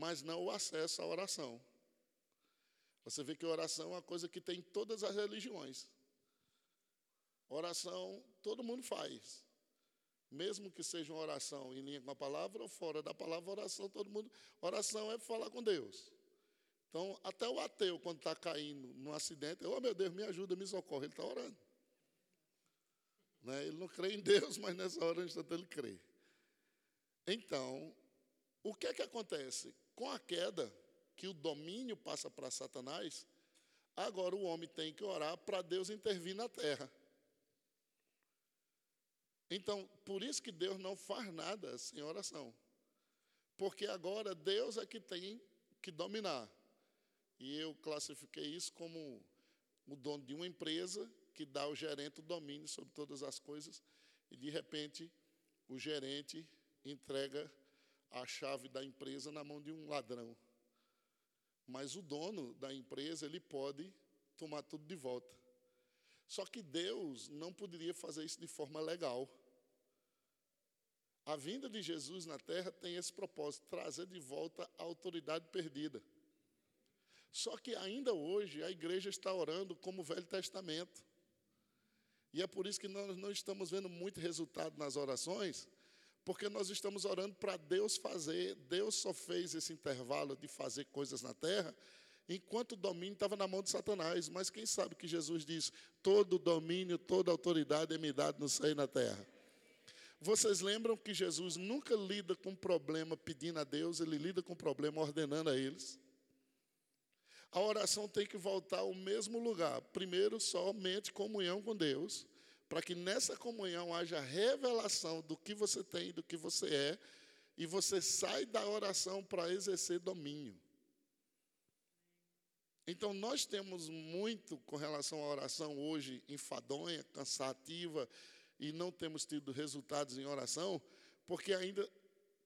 mas não o acesso à oração. Você vê que oração é uma coisa que tem em todas as religiões. Oração todo mundo faz. Mesmo que seja uma oração em linha com a palavra ou fora da palavra, oração todo mundo. Oração é falar com Deus. Então, até o ateu, quando está caindo num acidente, oh meu Deus, me ajuda, me socorre, ele está orando. Né? Ele não crê em Deus, mas nessa hora ele crê. Então, o que é que acontece? Com a queda, que o domínio passa para Satanás, agora o homem tem que orar para Deus intervir na terra. Então, por isso que Deus não faz nada sem oração. Porque agora Deus é que tem que dominar. E eu classifiquei isso como o dono de uma empresa que dá ao gerente o domínio sobre todas as coisas, e de repente o gerente entrega a chave da empresa na mão de um ladrão. Mas o dono da empresa, ele pode tomar tudo de volta. Só que Deus não poderia fazer isso de forma legal. A vinda de Jesus na terra tem esse propósito, trazer de volta a autoridade perdida. Só que ainda hoje a igreja está orando como o Velho Testamento. E é por isso que nós não estamos vendo muito resultado nas orações, porque nós estamos orando para Deus fazer. Deus só fez esse intervalo de fazer coisas na terra, enquanto o domínio estava na mão de Satanás. Mas quem sabe que Jesus diz: todo domínio, toda autoridade é me dado no céu e na terra. Vocês lembram que Jesus nunca lida com problema pedindo a Deus, ele lida com problema ordenando a eles. A oração tem que voltar ao mesmo lugar. Primeiro, somente comunhão com Deus, para que nessa comunhão haja revelação do que você tem, do que você é, e você sai da oração para exercer domínio. Então, nós temos muito com relação à oração hoje enfadonha, cansativa, e não temos tido resultados em oração, porque ainda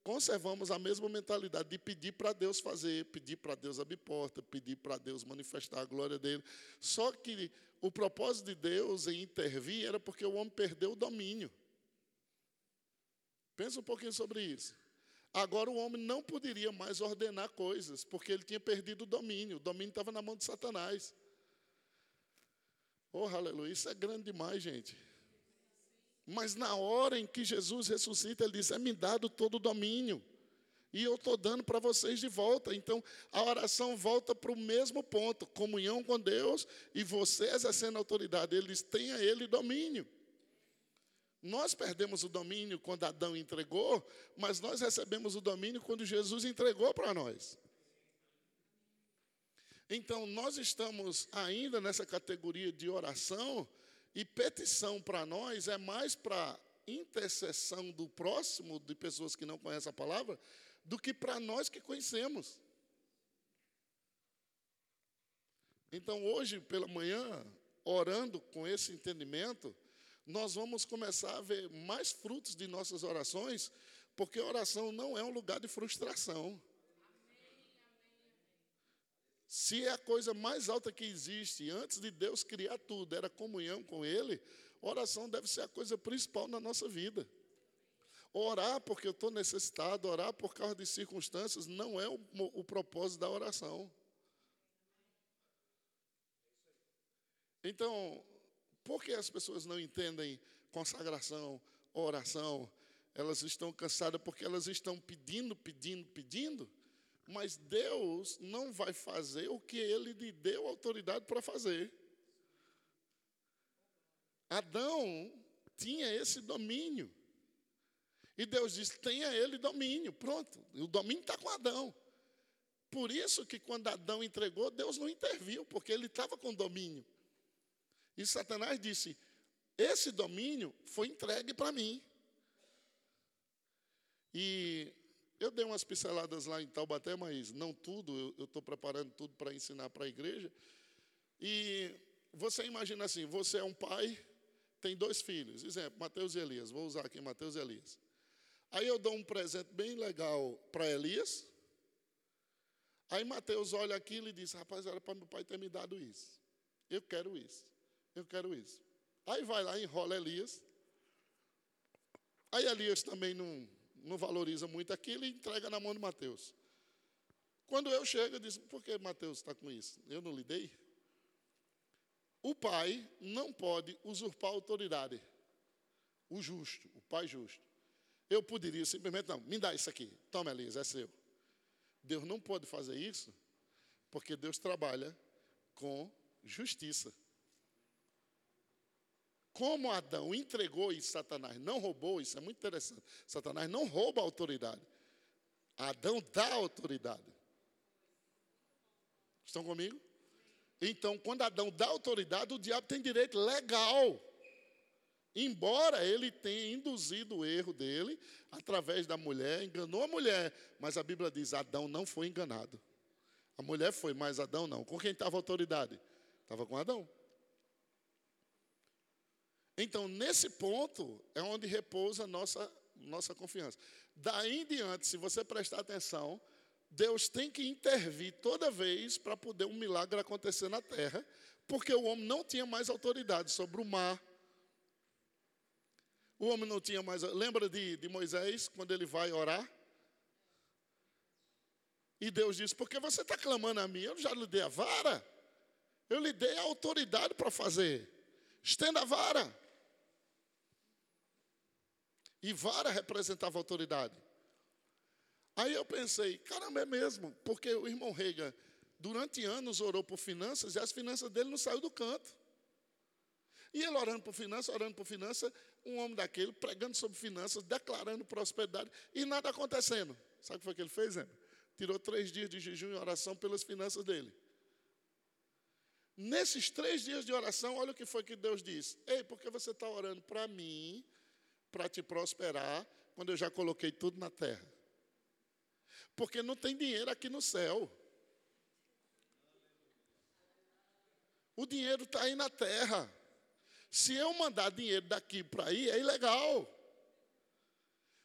conservamos a mesma mentalidade de pedir para Deus fazer, pedir para Deus abrir porta, pedir para Deus manifestar a glória dele. Só que o propósito de Deus em intervir era porque o homem perdeu o domínio. Pensa um pouquinho sobre isso. Agora o homem não poderia mais ordenar coisas, porque ele tinha perdido o domínio. O domínio estava na mão de Satanás. Oh, aleluia, isso é grande demais, gente. Mas na hora em que Jesus ressuscita, ele diz: É me dado todo o domínio. E eu estou dando para vocês de volta. Então, a oração volta para o mesmo ponto: comunhão com Deus e você exercendo autoridade. Eles têm a Ele domínio. Nós perdemos o domínio quando Adão entregou, mas nós recebemos o domínio quando Jesus entregou para nós. Então, nós estamos ainda nessa categoria de oração e petição para nós é mais para intercessão do próximo, de pessoas que não conhecem a palavra, do que para nós que conhecemos. Então, hoje pela manhã, orando com esse entendimento, nós vamos começar a ver mais frutos de nossas orações, porque oração não é um lugar de frustração. Se é a coisa mais alta que existe, antes de Deus criar tudo, era comunhão com Ele, oração deve ser a coisa principal na nossa vida. Orar porque eu estou necessitado, orar por causa de circunstâncias, não é o, o propósito da oração. Então, por que as pessoas não entendem consagração, oração? Elas estão cansadas porque elas estão pedindo, pedindo, pedindo, mas Deus não vai fazer o que ele lhe deu autoridade para fazer. Adão tinha esse domínio. E Deus disse: tenha ele domínio. Pronto, o domínio está com Adão. Por isso que quando Adão entregou, Deus não interviu, porque ele estava com domínio. E Satanás disse: esse domínio foi entregue para mim. E eu dei umas pinceladas lá em Taubaté, mas não tudo, eu estou preparando tudo para ensinar para a igreja. E você imagina assim: você é um pai, tem dois filhos, exemplo, Mateus e Elias, vou usar aqui Mateus e Elias. Aí eu dou um presente bem legal para Elias. Aí Mateus olha aquilo e diz: Rapaz, era para meu pai ter me dado isso. Eu quero isso. Eu quero isso. Aí vai lá, enrola Elias. Aí Elias também não, não valoriza muito aquilo e entrega na mão de Mateus. Quando eu chego, eu disse: por que Mateus está com isso? Eu não lidei? O pai não pode usurpar a autoridade. O justo, o pai justo. Eu poderia simplesmente, não, me dá isso aqui. Toma, Elias, é seu. Deus não pode fazer isso, porque Deus trabalha com justiça. Como Adão entregou e Satanás não roubou, isso é muito interessante. Satanás não rouba a autoridade. Adão dá a autoridade. Estão comigo? Então, quando Adão dá autoridade, o diabo tem direito legal. Embora ele tenha induzido o erro dele através da mulher, enganou a mulher, mas a Bíblia diz: Adão não foi enganado. A mulher foi, mas Adão não. Com quem estava a autoridade? Estava com Adão. Então, nesse ponto é onde repousa nossa, nossa confiança. Daí em diante, se você prestar atenção, Deus tem que intervir toda vez para poder um milagre acontecer na terra, porque o homem não tinha mais autoridade sobre o mar. O homem não tinha mais. Lembra de, de Moisés, quando ele vai orar? E Deus diz: Por que você está clamando a mim? Eu já lhe dei a vara. Eu lhe dei a autoridade para fazer. Estenda a vara. E vara representava autoridade. Aí eu pensei, caramba, é mesmo, porque o irmão Reagan, durante anos, orou por finanças e as finanças dele não saíram do canto. E ele orando por finanças, orando por finanças, um homem daquele pregando sobre finanças, declarando prosperidade e nada acontecendo. Sabe o que foi que ele fez, Zé? Tirou três dias de jejum e oração pelas finanças dele. Nesses três dias de oração, olha o que foi que Deus disse: Ei, por que você está orando para mim, para te prosperar, quando eu já coloquei tudo na terra. Porque não tem dinheiro aqui no céu. O dinheiro está aí na terra. Se eu mandar dinheiro daqui para aí, é ilegal.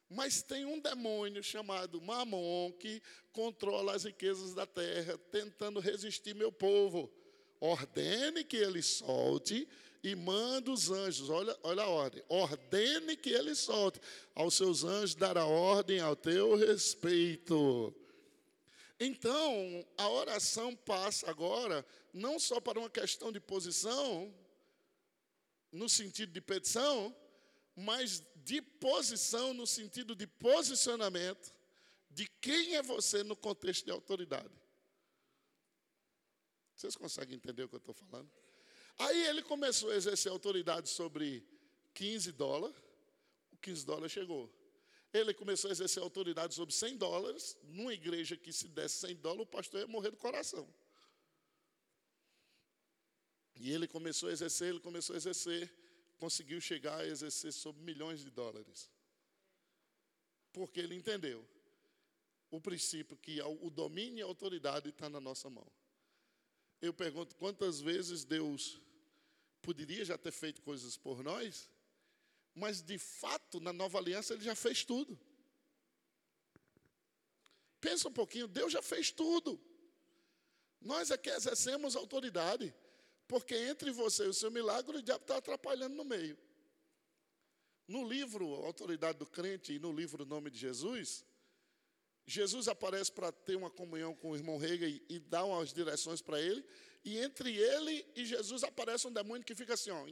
Mas tem um demônio chamado Mamon que controla as riquezas da terra, tentando resistir meu povo. Ordene que ele solte e manda os anjos, olha, olha a ordem, ordene que ele solte, aos seus anjos dará ordem ao teu respeito. Então, a oração passa agora não só para uma questão de posição, no sentido de petição, mas de posição no sentido de posicionamento de quem é você no contexto de autoridade. Vocês conseguem entender o que eu estou falando? Aí ele começou a exercer autoridade sobre 15 dólares, o 15 dólares chegou. Ele começou a exercer autoridade sobre 100 dólares, numa igreja que se desse 100 dólares, o pastor ia morrer do coração. E ele começou a exercer, ele começou a exercer, conseguiu chegar a exercer sobre milhões de dólares. Porque ele entendeu o princípio que o domínio e a autoridade está na nossa mão. Eu pergunto quantas vezes Deus poderia já ter feito coisas por nós, mas de fato, na nova aliança, ele já fez tudo. Pensa um pouquinho, Deus já fez tudo. Nós é que exercemos autoridade, porque entre você e o seu milagre, o diabo está atrapalhando no meio. No livro Autoridade do Crente e no livro Nome de Jesus, Jesus aparece para ter uma comunhão com o irmão Rega e, e dá umas direções para ele, e entre ele e Jesus aparece um demônio que fica assim, ó.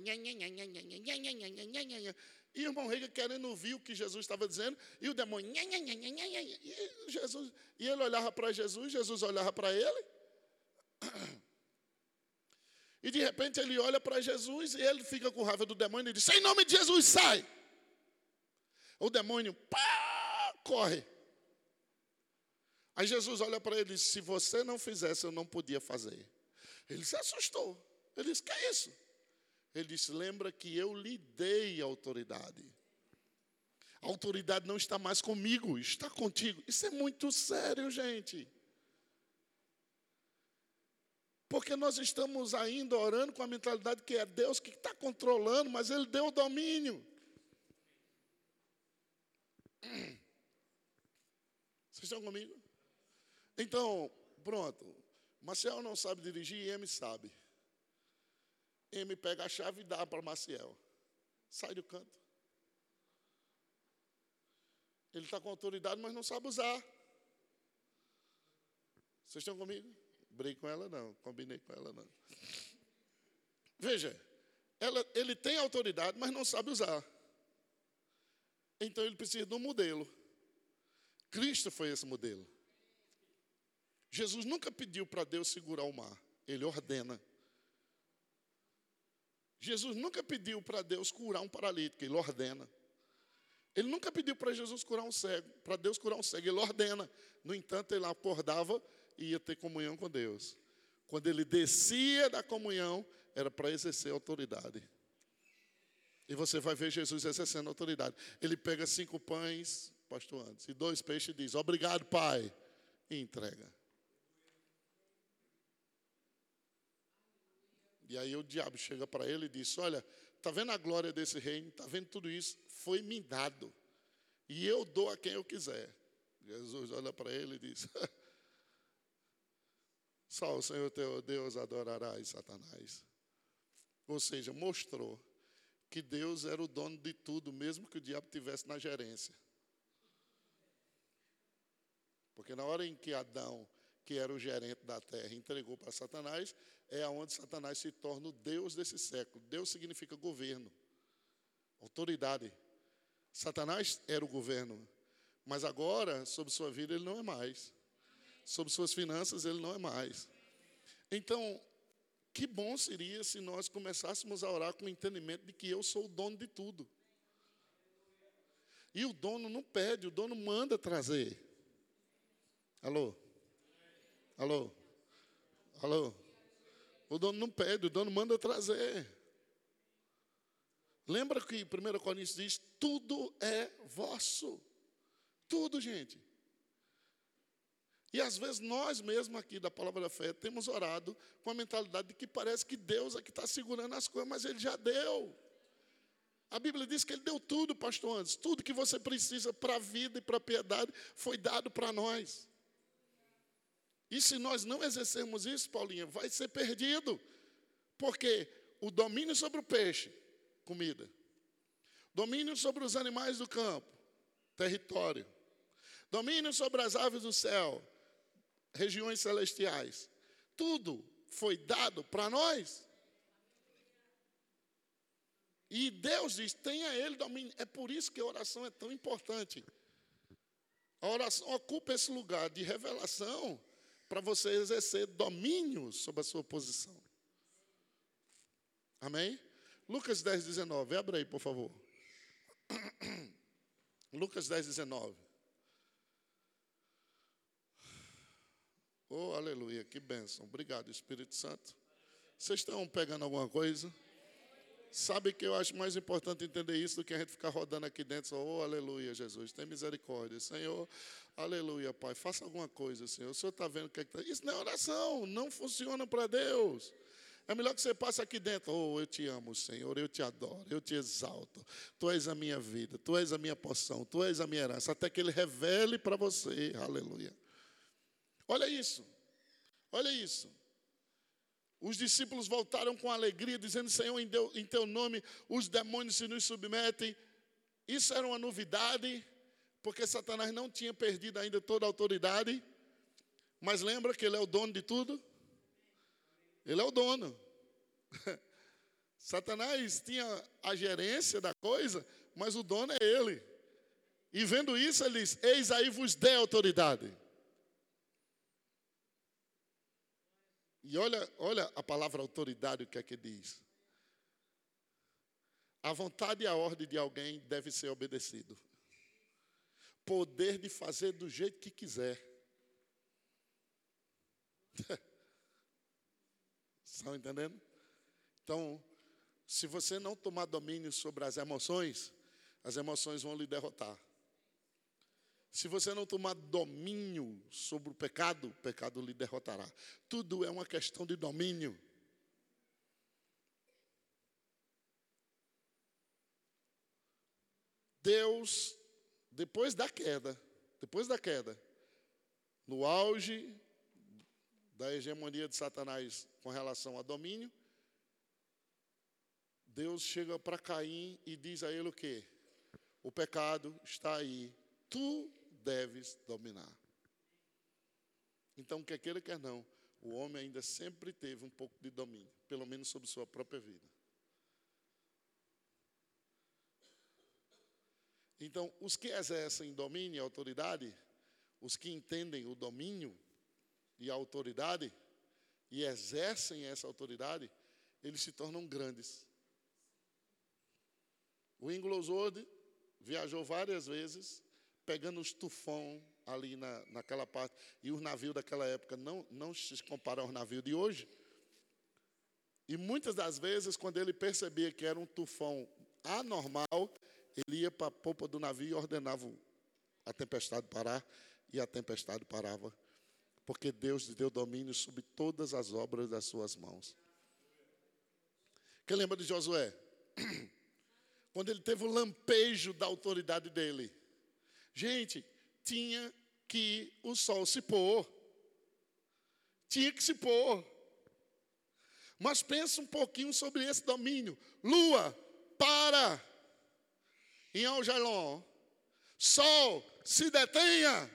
E o irmão Rega querendo ouvir o que Jesus estava dizendo, e o demônio. E, Jesus, e ele olhava para Jesus, Jesus olhava para ele. E de repente ele olha para Jesus e ele fica com raiva do demônio e diz: Em nome de Jesus, sai! O demônio pá, corre. Aí Jesus olha para ele e diz: Se você não fizesse, eu não podia fazer. Ele se assustou. Ele disse: Que é isso? Ele disse: Lembra que eu lhe dei autoridade. A autoridade não está mais comigo, está contigo. Isso é muito sério, gente. Porque nós estamos ainda orando com a mentalidade que é Deus que está controlando, mas Ele deu o domínio. Vocês estão comigo? Então, pronto. Maciel não sabe dirigir e M sabe. M pega a chave e dá para Maciel. Sai do canto. Ele está com autoridade, mas não sabe usar. Vocês estão comigo? Brigue com ela, não. Combinei com ela, não. Veja, ela, ele tem autoridade, mas não sabe usar. Então ele precisa de um modelo. Cristo foi esse modelo. Jesus nunca pediu para Deus segurar o mar, ele ordena. Jesus nunca pediu para Deus curar um paralítico, ele ordena. Ele nunca pediu para Jesus curar um cego, para Deus curar um cego, ele ordena. No entanto, ele acordava e ia ter comunhão com Deus. Quando ele descia da comunhão, era para exercer autoridade. E você vai ver Jesus exercendo autoridade. Ele pega cinco pães, pastor antes, e dois peixes e diz: Obrigado, Pai. E entrega. E aí o diabo chega para ele e diz: Olha, está vendo a glória desse reino? Está vendo tudo isso? Foi me dado. E eu dou a quem eu quiser. Jesus olha para ele e diz: Só o Senhor teu Deus adorarás Satanás. Ou seja, mostrou que Deus era o dono de tudo, mesmo que o diabo tivesse na gerência. Porque na hora em que Adão, que era o gerente da terra, entregou para Satanás, é aonde Satanás se torna o Deus desse século. Deus significa governo, autoridade. Satanás era o governo, mas agora, sobre sua vida, ele não é mais. Sobre suas finanças, ele não é mais. Então, que bom seria se nós começássemos a orar com o entendimento de que eu sou o dono de tudo. E o dono não pede, o dono manda trazer. Alô? Alô? Alô? O dono não pede, o dono manda trazer. Lembra que 1 Coríntios diz: tudo é vosso. Tudo, gente. E às vezes nós mesmos aqui da Palavra da Fé temos orado com a mentalidade de que parece que Deus é que está segurando as coisas, mas Ele já deu. A Bíblia diz que Ele deu tudo, pastor antes. Tudo que você precisa para a vida e para a piedade foi dado para nós. E se nós não exercermos isso, Paulinha, vai ser perdido. Porque o domínio sobre o peixe, comida. Domínio sobre os animais do campo, território. Domínio sobre as aves do céu, regiões celestiais. Tudo foi dado para nós. E Deus diz: tenha Ele domínio. É por isso que a oração é tão importante. A oração ocupa esse lugar de revelação para você exercer domínio sobre a sua posição. Amém? Lucas 10, 19. Abre aí, por favor. Lucas 10, 19. Oh, aleluia, que bênção. Obrigado, Espírito Santo. Vocês estão pegando alguma coisa? Sabe que eu acho mais importante entender isso do que a gente ficar rodando aqui dentro, só, oh, aleluia, Jesus, tem misericórdia. Senhor, aleluia, Pai, faça alguma coisa, Senhor. O Senhor está vendo o que é que está. Isso não é oração, não funciona para Deus. É melhor que você passe aqui dentro. Oh, eu te amo, Senhor, eu te adoro, eu te exalto. Tu és a minha vida, tu és a minha porção, tu és a minha herança, até que Ele revele para você, aleluia. Olha isso, olha isso. Os discípulos voltaram com alegria, dizendo: Senhor, em teu nome os demônios se nos submetem. Isso era uma novidade, porque Satanás não tinha perdido ainda toda a autoridade. Mas lembra que ele é o dono de tudo? Ele é o dono. Satanás tinha a gerência da coisa, mas o dono é ele. E vendo isso, ele diz: Eis aí vos dê autoridade. E olha, olha a palavra autoridade, o que é que diz. A vontade e a ordem de alguém deve ser obedecido. Poder de fazer do jeito que quiser. Estão entendendo? Então, se você não tomar domínio sobre as emoções, as emoções vão lhe derrotar. Se você não tomar domínio sobre o pecado, o pecado lhe derrotará. Tudo é uma questão de domínio. Deus, depois da queda, depois da queda, no auge da hegemonia de Satanás com relação a domínio, Deus chega para Caim e diz a ele o quê? O pecado está aí, tu deves dominar. Então, quer queira, quer não, o homem ainda sempre teve um pouco de domínio, pelo menos sobre sua própria vida. Então, os que exercem domínio e autoridade, os que entendem o domínio e a autoridade e exercem essa autoridade, eles se tornam grandes. O Inglesworth viajou várias vezes, pegando os tufão ali na, naquela parte, e os navios daquela época não, não se comparam aos navios de hoje. E muitas das vezes, quando ele percebia que era um tufão anormal, ele ia para a popa do navio e ordenava a tempestade parar, e a tempestade parava, porque Deus lhe deu domínio sobre todas as obras das suas mãos. Quem lembra de Josué? Quando ele teve o lampejo da autoridade dele. Gente, tinha que o sol se pôr. Tinha que se pôr. Mas pensa um pouquinho sobre esse domínio. Lua, para em Algelon. Sol, se detenha.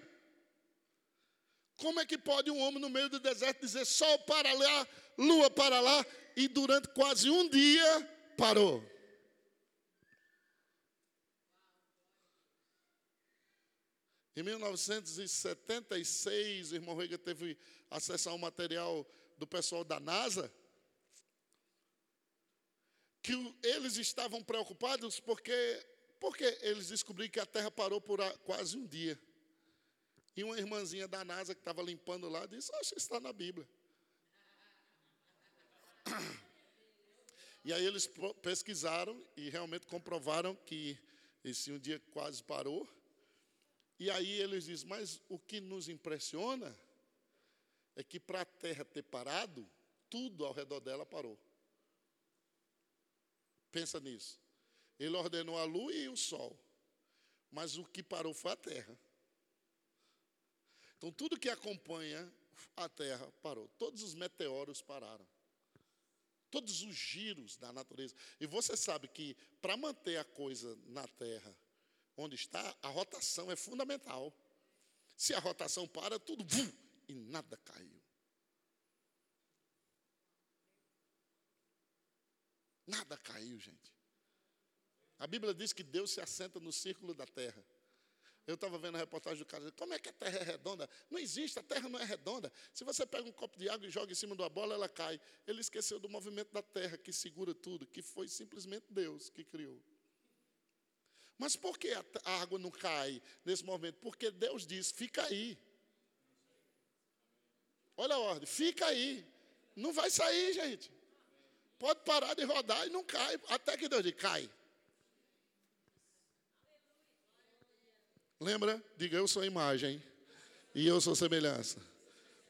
Como é que pode um homem no meio do deserto dizer sol para lá, lua para lá, e durante quase um dia parou? Em 1976, o irmão Rega teve acesso a um material do pessoal da NASA, que eles estavam preocupados porque porque eles descobriram que a Terra parou por quase um dia. E uma irmãzinha da NASA que estava limpando lá disse: Acho que está na Bíblia. E aí eles pesquisaram e realmente comprovaram que esse um dia quase parou. E aí eles dizem: Mas o que nos impressiona é que para a Terra ter parado, tudo ao redor dela parou. Pensa nisso. Ele ordenou a lua e o sol. Mas o que parou foi a terra. Então, tudo que acompanha a terra parou. Todos os meteoros pararam. Todos os giros da natureza. E você sabe que para manter a coisa na terra onde está, a rotação é fundamental. Se a rotação para, tudo vum, e nada caiu. Nada caiu, gente. A Bíblia diz que Deus se assenta no círculo da terra. Eu estava vendo a reportagem do cara, como é que a terra é redonda? Não existe, a terra não é redonda. Se você pega um copo de água e joga em cima de uma bola, ela cai. Ele esqueceu do movimento da terra que segura tudo, que foi simplesmente Deus que criou. Mas por que a água não cai nesse momento? Porque Deus diz: fica aí. Olha a ordem, fica aí. Não vai sair, gente. Pode parar de rodar e não cai. Até que Deus diz: cai. Lembra? Diga, eu sou imagem e eu sou semelhança.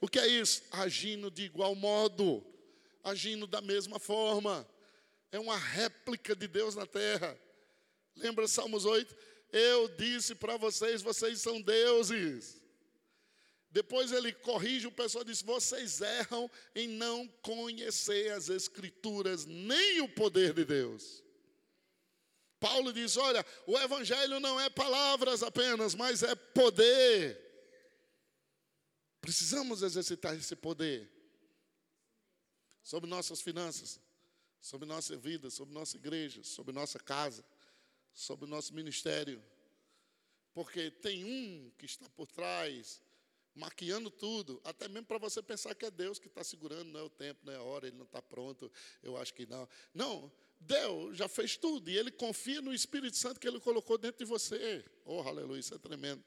O que é isso? Agindo de igual modo, agindo da mesma forma. É uma réplica de Deus na terra. Lembra Salmos 8? Eu disse para vocês, vocês são deuses. Depois ele corrige o pessoal e diz: vocês erram em não conhecer as Escrituras, nem o poder de Deus. Paulo diz: olha, o Evangelho não é palavras apenas, mas é poder. Precisamos exercitar esse poder sobre nossas finanças, sobre nossa vida, sobre nossa igreja, sobre nossa casa, sobre nosso ministério. Porque tem um que está por trás, maquiando tudo, até mesmo para você pensar que é Deus que está segurando, não é o tempo, não é a hora, ele não está pronto, eu acho que não. Não, Deus já fez tudo e ele confia no Espírito Santo que ele colocou dentro de você. Oh, aleluia, isso é tremendo.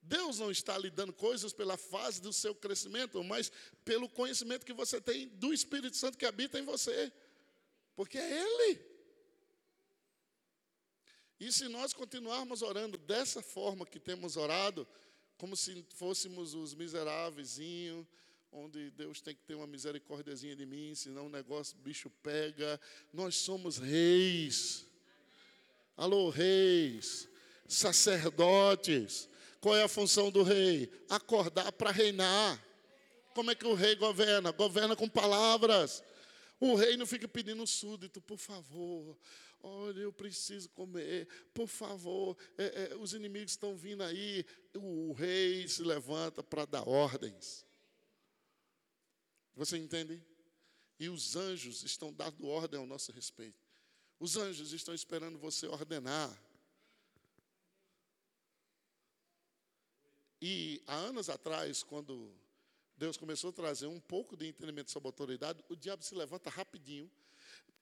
Deus não está lhe dando coisas pela fase do seu crescimento, mas pelo conhecimento que você tem do Espírito Santo que habita em você. Porque é Ele. E se nós continuarmos orando dessa forma que temos orado, como se fôssemos os miseráveis, onde Deus tem que ter uma misericórdiazinha de mim, senão o negócio, o bicho pega. Nós somos reis. Alô, reis, sacerdotes. Qual é a função do rei? Acordar para reinar. Como é que o rei governa? Governa com palavras. O rei não fica pedindo súdito, por favor. Olha, eu preciso comer, por favor. É, é, os inimigos estão vindo aí. O rei se levanta para dar ordens. Você entende? E os anjos estão dando ordem ao nosso respeito. Os anjos estão esperando você ordenar. E há anos atrás, quando Deus começou a trazer um pouco de entendimento sobre autoridade, o diabo se levanta rapidinho,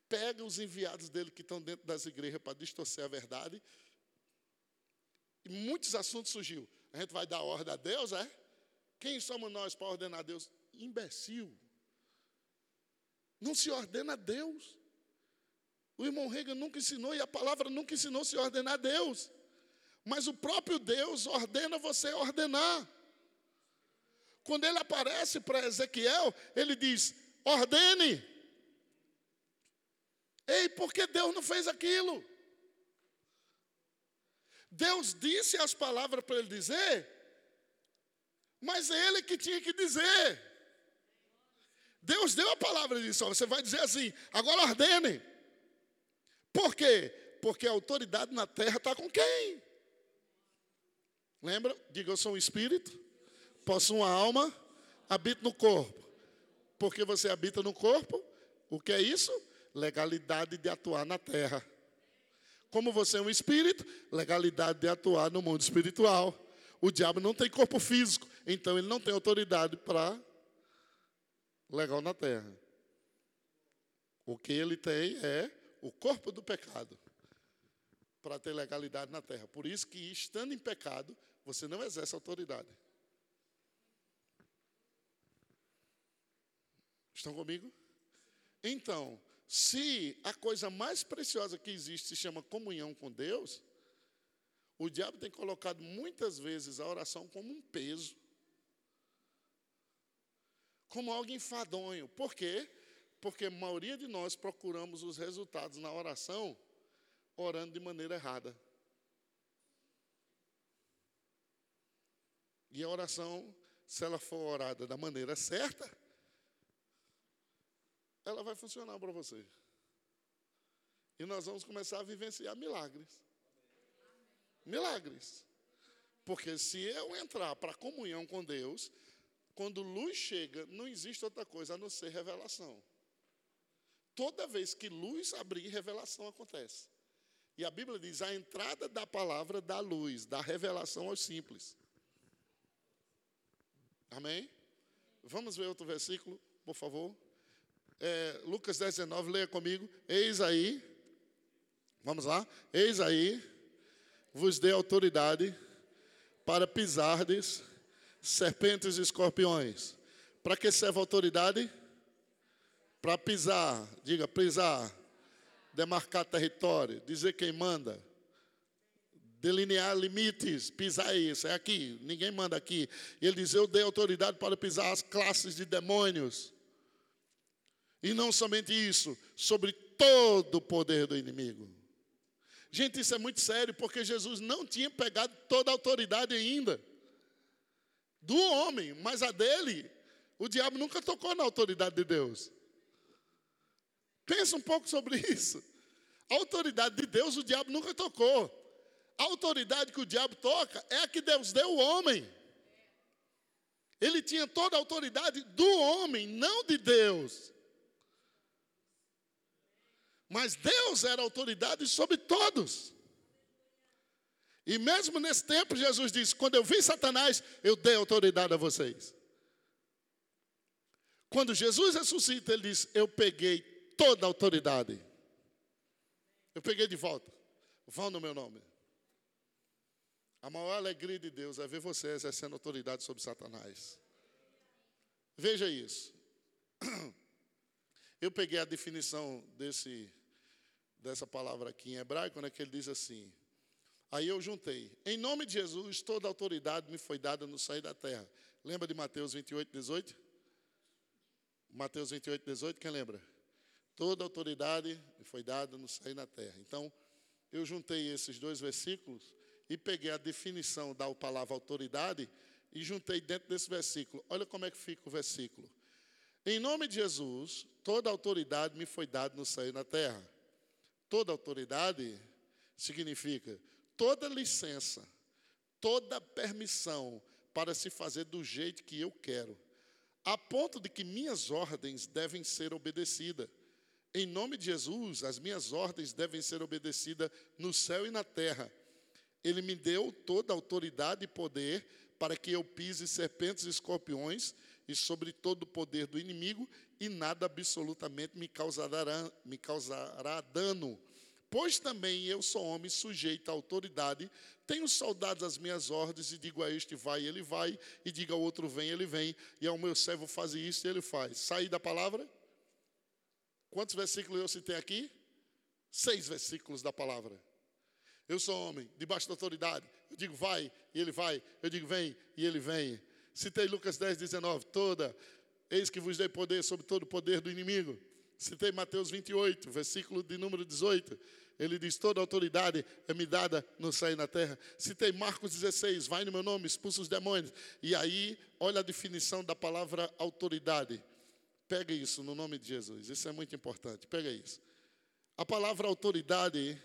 pega os enviados dele que estão dentro das igrejas para distorcer a verdade. E muitos assuntos surgiu. A gente vai dar ordem a Deus, é? Quem somos nós para ordenar a Deus? Imbecil. Não se ordena a Deus. O irmão Reagan nunca ensinou e a palavra nunca ensinou se ordenar a Deus. Mas o próprio Deus ordena você ordenar. Quando ele aparece para Ezequiel, ele diz: ordene. Ei, por que Deus não fez aquilo? Deus disse as palavras para ele dizer, mas é ele que tinha que dizer. Deus deu a palavra e disse: ó, você vai dizer assim, agora ordene. Por quê? Porque a autoridade na terra está com quem? Lembra? Diga, eu sou um espírito, posso uma alma, habito no corpo. Porque você habita no corpo, o que é isso? Legalidade de atuar na terra. Como você é um espírito, legalidade de atuar no mundo espiritual. O diabo não tem corpo físico, então ele não tem autoridade para legal na terra. O que ele tem é o corpo do pecado para ter legalidade na terra. Por isso que, estando em pecado, você não exerce autoridade. Estão comigo? Então, se a coisa mais preciosa que existe se chama comunhão com Deus, o diabo tem colocado muitas vezes a oração como um peso, como algo enfadonho. Por quê? Porque a maioria de nós procuramos os resultados na oração orando de maneira errada. E a oração, se ela for orada da maneira certa, ela vai funcionar para você. E nós vamos começar a vivenciar milagres. Milagres. Porque se eu entrar para a comunhão com Deus, quando luz chega, não existe outra coisa a não ser revelação. Toda vez que luz abrir, revelação acontece. E a Bíblia diz: a entrada da palavra dá luz, dá revelação aos simples. Amém? Vamos ver outro versículo, por favor. É, Lucas 19, leia comigo. Eis aí, vamos lá. Eis aí, vos dei autoridade para pisardes serpentes e escorpiões. Para que serve a autoridade? Para pisar, diga pisar, demarcar território, dizer quem manda, delinear limites, pisar isso, é aqui, ninguém manda aqui. Ele diz: Eu dei autoridade para pisar as classes de demônios. E não somente isso, sobre todo o poder do inimigo. Gente, isso é muito sério, porque Jesus não tinha pegado toda a autoridade ainda do homem, mas a dele, o diabo nunca tocou na autoridade de Deus. Pensa um pouco sobre isso. A autoridade de Deus o diabo nunca tocou. A autoridade que o diabo toca é a que Deus deu ao homem. Ele tinha toda a autoridade do homem, não de Deus. Mas Deus era autoridade sobre todos. E mesmo nesse tempo, Jesus disse: Quando eu vi Satanás, eu dei autoridade a vocês. Quando Jesus ressuscita, ele diz: Eu peguei toda a autoridade. Eu peguei de volta. Vão no meu nome. A maior alegria de Deus é ver você exercendo autoridade sobre Satanás. Veja isso. Eu peguei a definição desse, dessa palavra aqui em hebraico, né, que ele diz assim: Aí eu juntei. Em nome de Jesus, toda autoridade me foi dada no sair da terra. Lembra de Mateus 28, 18? Mateus 28, 18, quem lembra? Toda autoridade me foi dada no sair da terra. Então, eu juntei esses dois versículos e peguei a definição da palavra autoridade e juntei dentro desse versículo. Olha como é que fica o versículo. Em nome de Jesus, toda autoridade me foi dada no sair da terra. Toda autoridade significa toda licença, toda permissão para se fazer do jeito que eu quero, a ponto de que minhas ordens devem ser obedecidas. Em nome de Jesus, as minhas ordens devem ser obedecidas no céu e na terra. Ele me deu toda a autoridade e poder para que eu pise serpentes e escorpiões e sobre todo o poder do inimigo, e nada absolutamente me causará, me causará dano. Pois também eu sou homem sujeito à autoridade, tenho soldados às minhas ordens, e digo a este vai, ele vai, e digo ao outro vem, ele vem, e ao meu servo faz isso, e ele faz. Sair da palavra? Quantos versículos eu citei aqui? Seis versículos da palavra. Eu sou homem, debaixo da autoridade. Eu digo vai, e ele vai. Eu digo vem, e ele vem. Citei Lucas 10, 19. Toda, eis que vos dei poder sobre todo o poder do inimigo. Citei Mateus 28, versículo de número 18. Ele diz: Toda autoridade é me dada no céu e na terra. Citei Marcos 16: Vai no meu nome, expulsa os demônios. E aí, olha a definição da palavra autoridade. Pega isso no nome de Jesus. Isso é muito importante. Pega isso. A palavra autoridade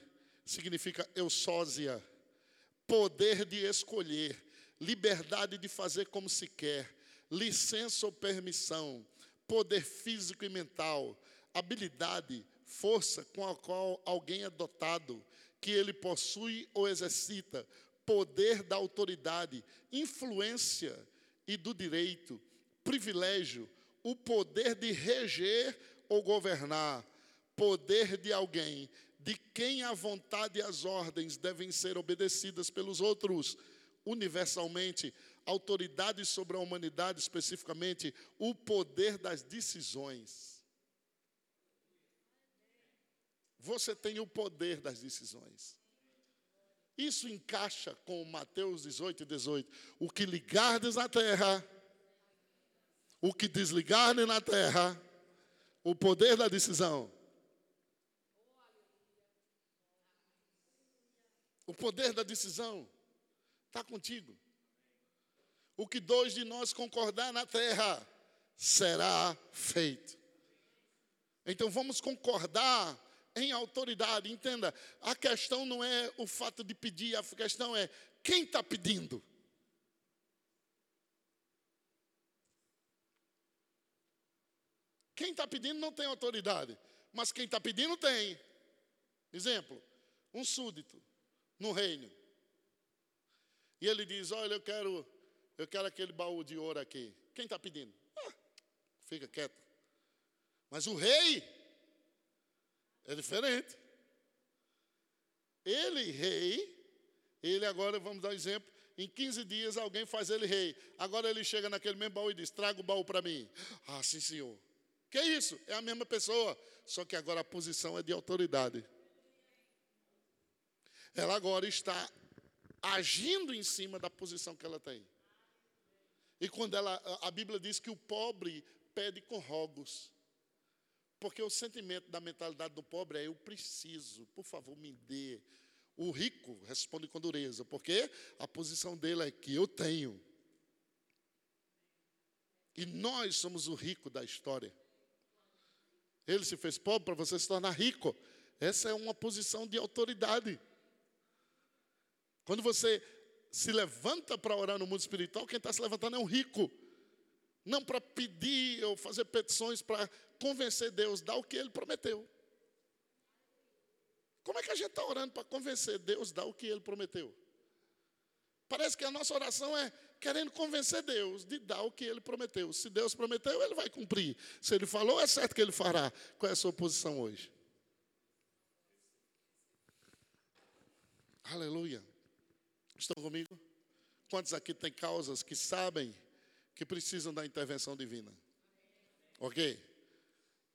significa eusósia, poder de escolher, liberdade de fazer como se quer, licença ou permissão, poder físico e mental, habilidade, força com a qual alguém é dotado, que ele possui ou exercita, poder da autoridade, influência e do direito, privilégio, o poder de reger ou governar, poder de alguém de quem a vontade e as ordens devem ser obedecidas pelos outros, universalmente, autoridade sobre a humanidade, especificamente, o poder das decisões. Você tem o poder das decisões. Isso encaixa com Mateus 18 e 18. O que ligardes na terra, o que desligardes na terra, o poder da decisão O poder da decisão está contigo. O que dois de nós concordar na terra será feito. Então vamos concordar em autoridade. Entenda, a questão não é o fato de pedir, a questão é quem está pedindo. Quem está pedindo não tem autoridade, mas quem está pedindo tem. Exemplo: um súdito no reino. E ele diz: Olha, eu quero, eu quero aquele baú de ouro aqui. Quem está pedindo? Ah, fica quieto. Mas o rei é diferente. Ele, rei, ele agora, vamos dar um exemplo, em 15 dias alguém faz ele rei. Agora ele chega naquele mesmo baú e diz: Traga o baú para mim. Ah, sim, senhor. Que é isso? É a mesma pessoa, só que agora a posição é de autoridade ela agora está agindo em cima da posição que ela tem. E quando ela, a Bíblia diz que o pobre pede com rogos. Porque o sentimento da mentalidade do pobre é eu preciso, por favor, me dê. O rico responde com dureza, porque a posição dele é que eu tenho. E nós somos o rico da história. Ele se fez pobre para você se tornar rico. Essa é uma posição de autoridade. Quando você se levanta para orar no mundo espiritual, quem está se levantando é um rico. Não para pedir ou fazer petições para convencer Deus, dar o que ele prometeu. Como é que a gente está orando para convencer Deus, dar o que ele prometeu? Parece que a nossa oração é querendo convencer Deus de dar o que ele prometeu. Se Deus prometeu, ele vai cumprir. Se ele falou, é certo que ele fará. Qual é a sua posição hoje? Aleluia. Estão comigo? Quantos aqui têm causas que sabem que precisam da intervenção divina? Ok?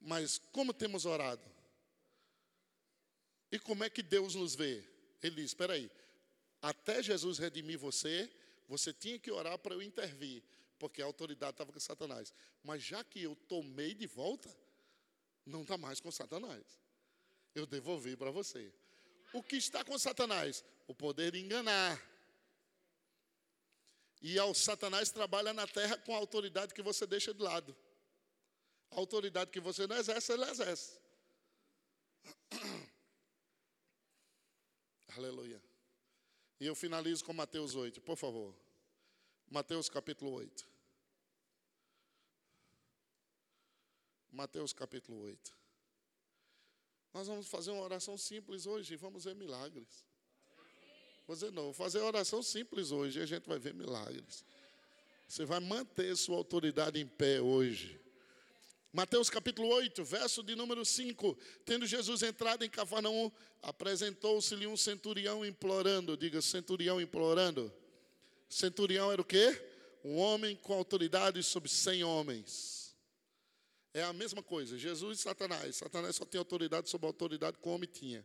Mas como temos orado? E como é que Deus nos vê? Ele diz: espera aí, até Jesus redimir você, você tinha que orar para eu intervir, porque a autoridade estava com Satanás. Mas já que eu tomei de volta, não está mais com Satanás. Eu devolvi para você. O que está com Satanás? O poder de enganar e ao Satanás trabalha na terra com a autoridade que você deixa de lado. A autoridade que você não exerce, ele exerce. Aleluia. E eu finalizo com Mateus 8, por favor. Mateus capítulo 8. Mateus capítulo 8. Nós vamos fazer uma oração simples hoje vamos ver milagres. Vou dizer não, vou fazer oração simples hoje e a gente vai ver milagres. Você vai manter sua autoridade em pé hoje. Mateus capítulo 8, verso de número 5. Tendo Jesus entrado em Cafarnaum, apresentou-se-lhe um centurião implorando. Diga, centurião implorando. Centurião era o quê? Um homem com autoridade sobre cem homens. É a mesma coisa, Jesus e Satanás. Satanás só tem autoridade sobre a autoridade que o homem tinha.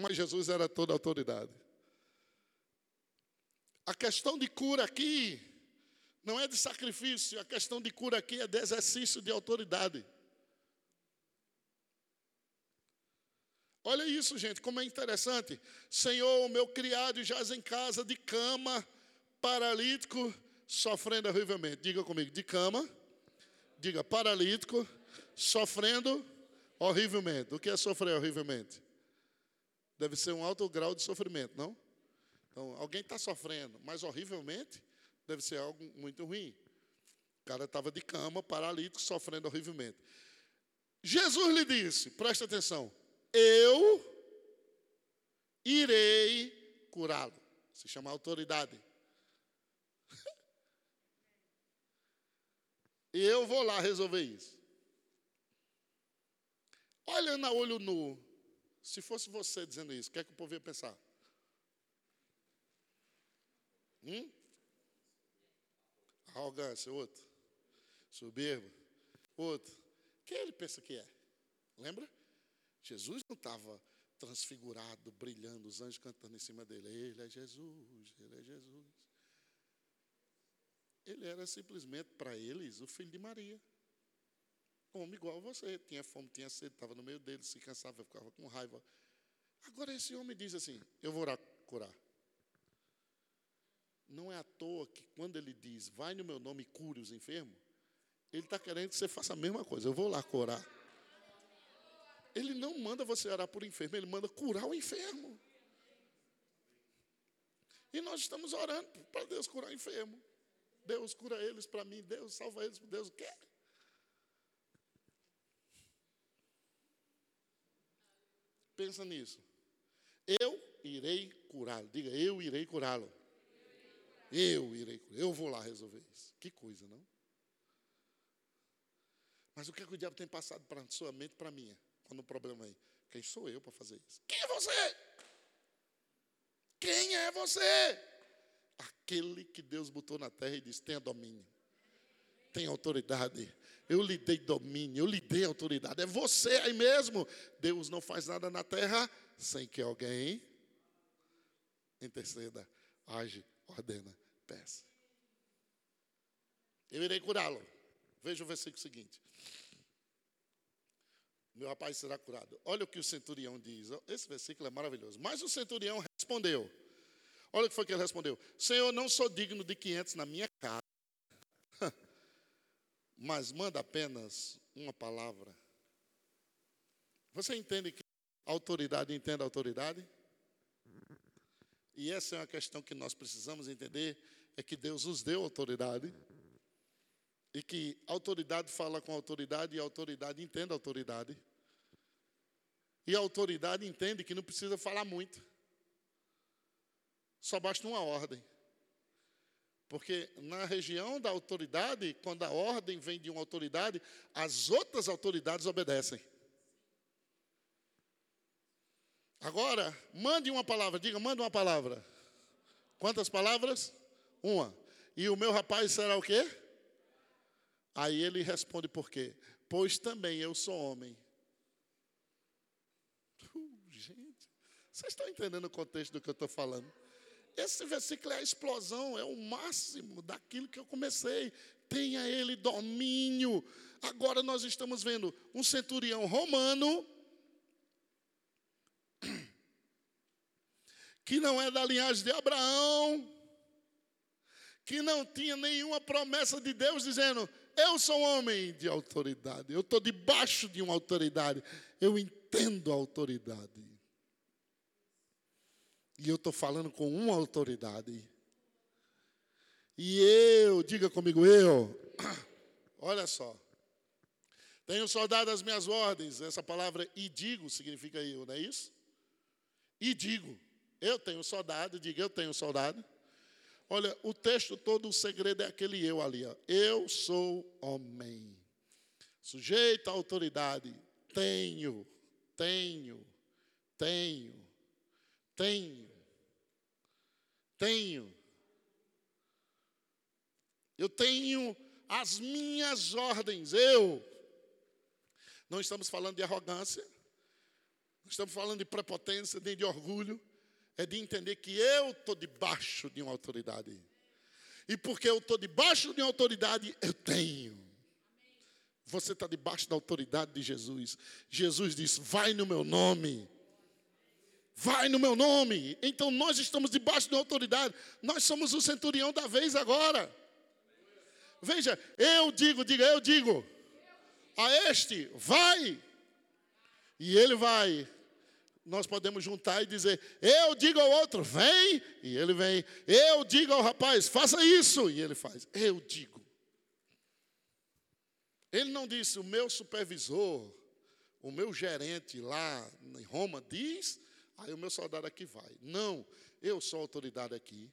Mas Jesus era toda autoridade. A questão de cura aqui não é de sacrifício, a questão de cura aqui é de exercício de autoridade. Olha isso, gente, como é interessante. Senhor, o meu criado jaz em casa de cama, paralítico, sofrendo horrivelmente. Diga comigo, de cama, diga paralítico, sofrendo horrivelmente. O que é sofrer horrivelmente? Deve ser um alto grau de sofrimento, não? Então, alguém está sofrendo, mas horrivelmente, deve ser algo muito ruim. O cara estava de cama, paralítico, sofrendo horrivelmente. Jesus lhe disse, presta atenção, eu irei curá-lo. Se chama autoridade. eu vou lá resolver isso. Olhando a olho nu, se fosse você dizendo isso, o que é que o povo ia pensar? Hum? Arrogância, outro. Soberbo, outro. Quem ele pensa que é? Lembra? Jesus não estava transfigurado, brilhando, os anjos cantando em cima dele. Ele é Jesus, ele é Jesus. Ele era simplesmente para eles o filho de Maria. Homem igual a você, tinha fome, tinha sede, estava no meio deles, se cansava, ficava com raiva. Agora esse homem diz assim: Eu vou orar, curar. Não é à toa que quando ele diz, vai no meu nome e cure os enfermos, ele está querendo que você faça a mesma coisa. Eu vou lá curar. Ele não manda você orar por enfermo, ele manda curar o enfermo. E nós estamos orando para Deus curar o enfermo. Deus cura eles para mim, Deus salva eles, Deus quer. Pensa nisso. Eu irei curá-lo. Diga, eu irei curá-lo. Eu irei curá-lo. Eu vou lá resolver isso. Que coisa, não? Mas o que, é que o diabo tem passado para a sua mente para a minha? Quando o problema é, quem sou eu para fazer isso? Quem é você? Quem é você? Aquele que Deus botou na terra e disse: tenha domínio, tenha autoridade. Eu lhe dei domínio, eu lhe dei autoridade. É você aí mesmo. Deus não faz nada na terra sem que alguém interceda, age, ordena, peça. Eu irei curá-lo. Veja o versículo seguinte meu rapaz será curado. Olha o que o centurião diz. Esse versículo é maravilhoso. Mas o centurião respondeu. Olha o que foi que ele respondeu: Senhor, não sou digno de 500 na minha casa, mas manda apenas uma palavra. Você entende que autoridade entende autoridade? E essa é uma questão que nós precisamos entender: é que Deus nos deu autoridade. E que autoridade fala com autoridade e autoridade entende autoridade. E a autoridade entende que não precisa falar muito. Só basta uma ordem. Porque na região da autoridade, quando a ordem vem de uma autoridade, as outras autoridades obedecem. Agora, mande uma palavra, diga, manda uma palavra. Quantas palavras? Uma. E o meu rapaz será o quê? Aí ele responde por quê? Pois também eu sou homem. Vocês estão entendendo o contexto do que eu estou falando? Esse versículo é a explosão, é o máximo daquilo que eu comecei. Tenha ele domínio. Agora nós estamos vendo um centurião romano, que não é da linhagem de Abraão, que não tinha nenhuma promessa de Deus dizendo: Eu sou um homem de autoridade, eu estou debaixo de uma autoridade, eu entendo a autoridade. E eu estou falando com uma autoridade. E eu, diga comigo, eu, olha só, Tenho soldado as minhas ordens. Essa palavra e digo significa eu, não é isso? E digo. Eu tenho soldado, diga eu tenho soldado. Olha, o texto todo, o segredo é aquele eu ali. Ó. Eu sou homem. Sujeito à autoridade. Tenho, tenho, tenho, tenho, tenho. Eu tenho as minhas ordens, eu. Não estamos falando de arrogância, não estamos falando de prepotência, nem de orgulho é de entender que eu estou debaixo de uma autoridade. E porque eu estou debaixo de uma autoridade, eu tenho. Você está debaixo da autoridade de Jesus. Jesus disse: Vai no meu nome. Vai no meu nome. Então nós estamos debaixo de uma autoridade. Nós somos o centurião da vez agora. Veja, eu digo, diga, eu digo. A este, vai. E ele vai nós podemos juntar e dizer: eu digo ao outro, vem, e ele vem. Eu digo ao rapaz, faça isso, e ele faz. Eu digo. Ele não disse: o meu supervisor, o meu gerente lá em Roma diz, aí o meu soldado aqui vai. Não, eu sou autoridade aqui.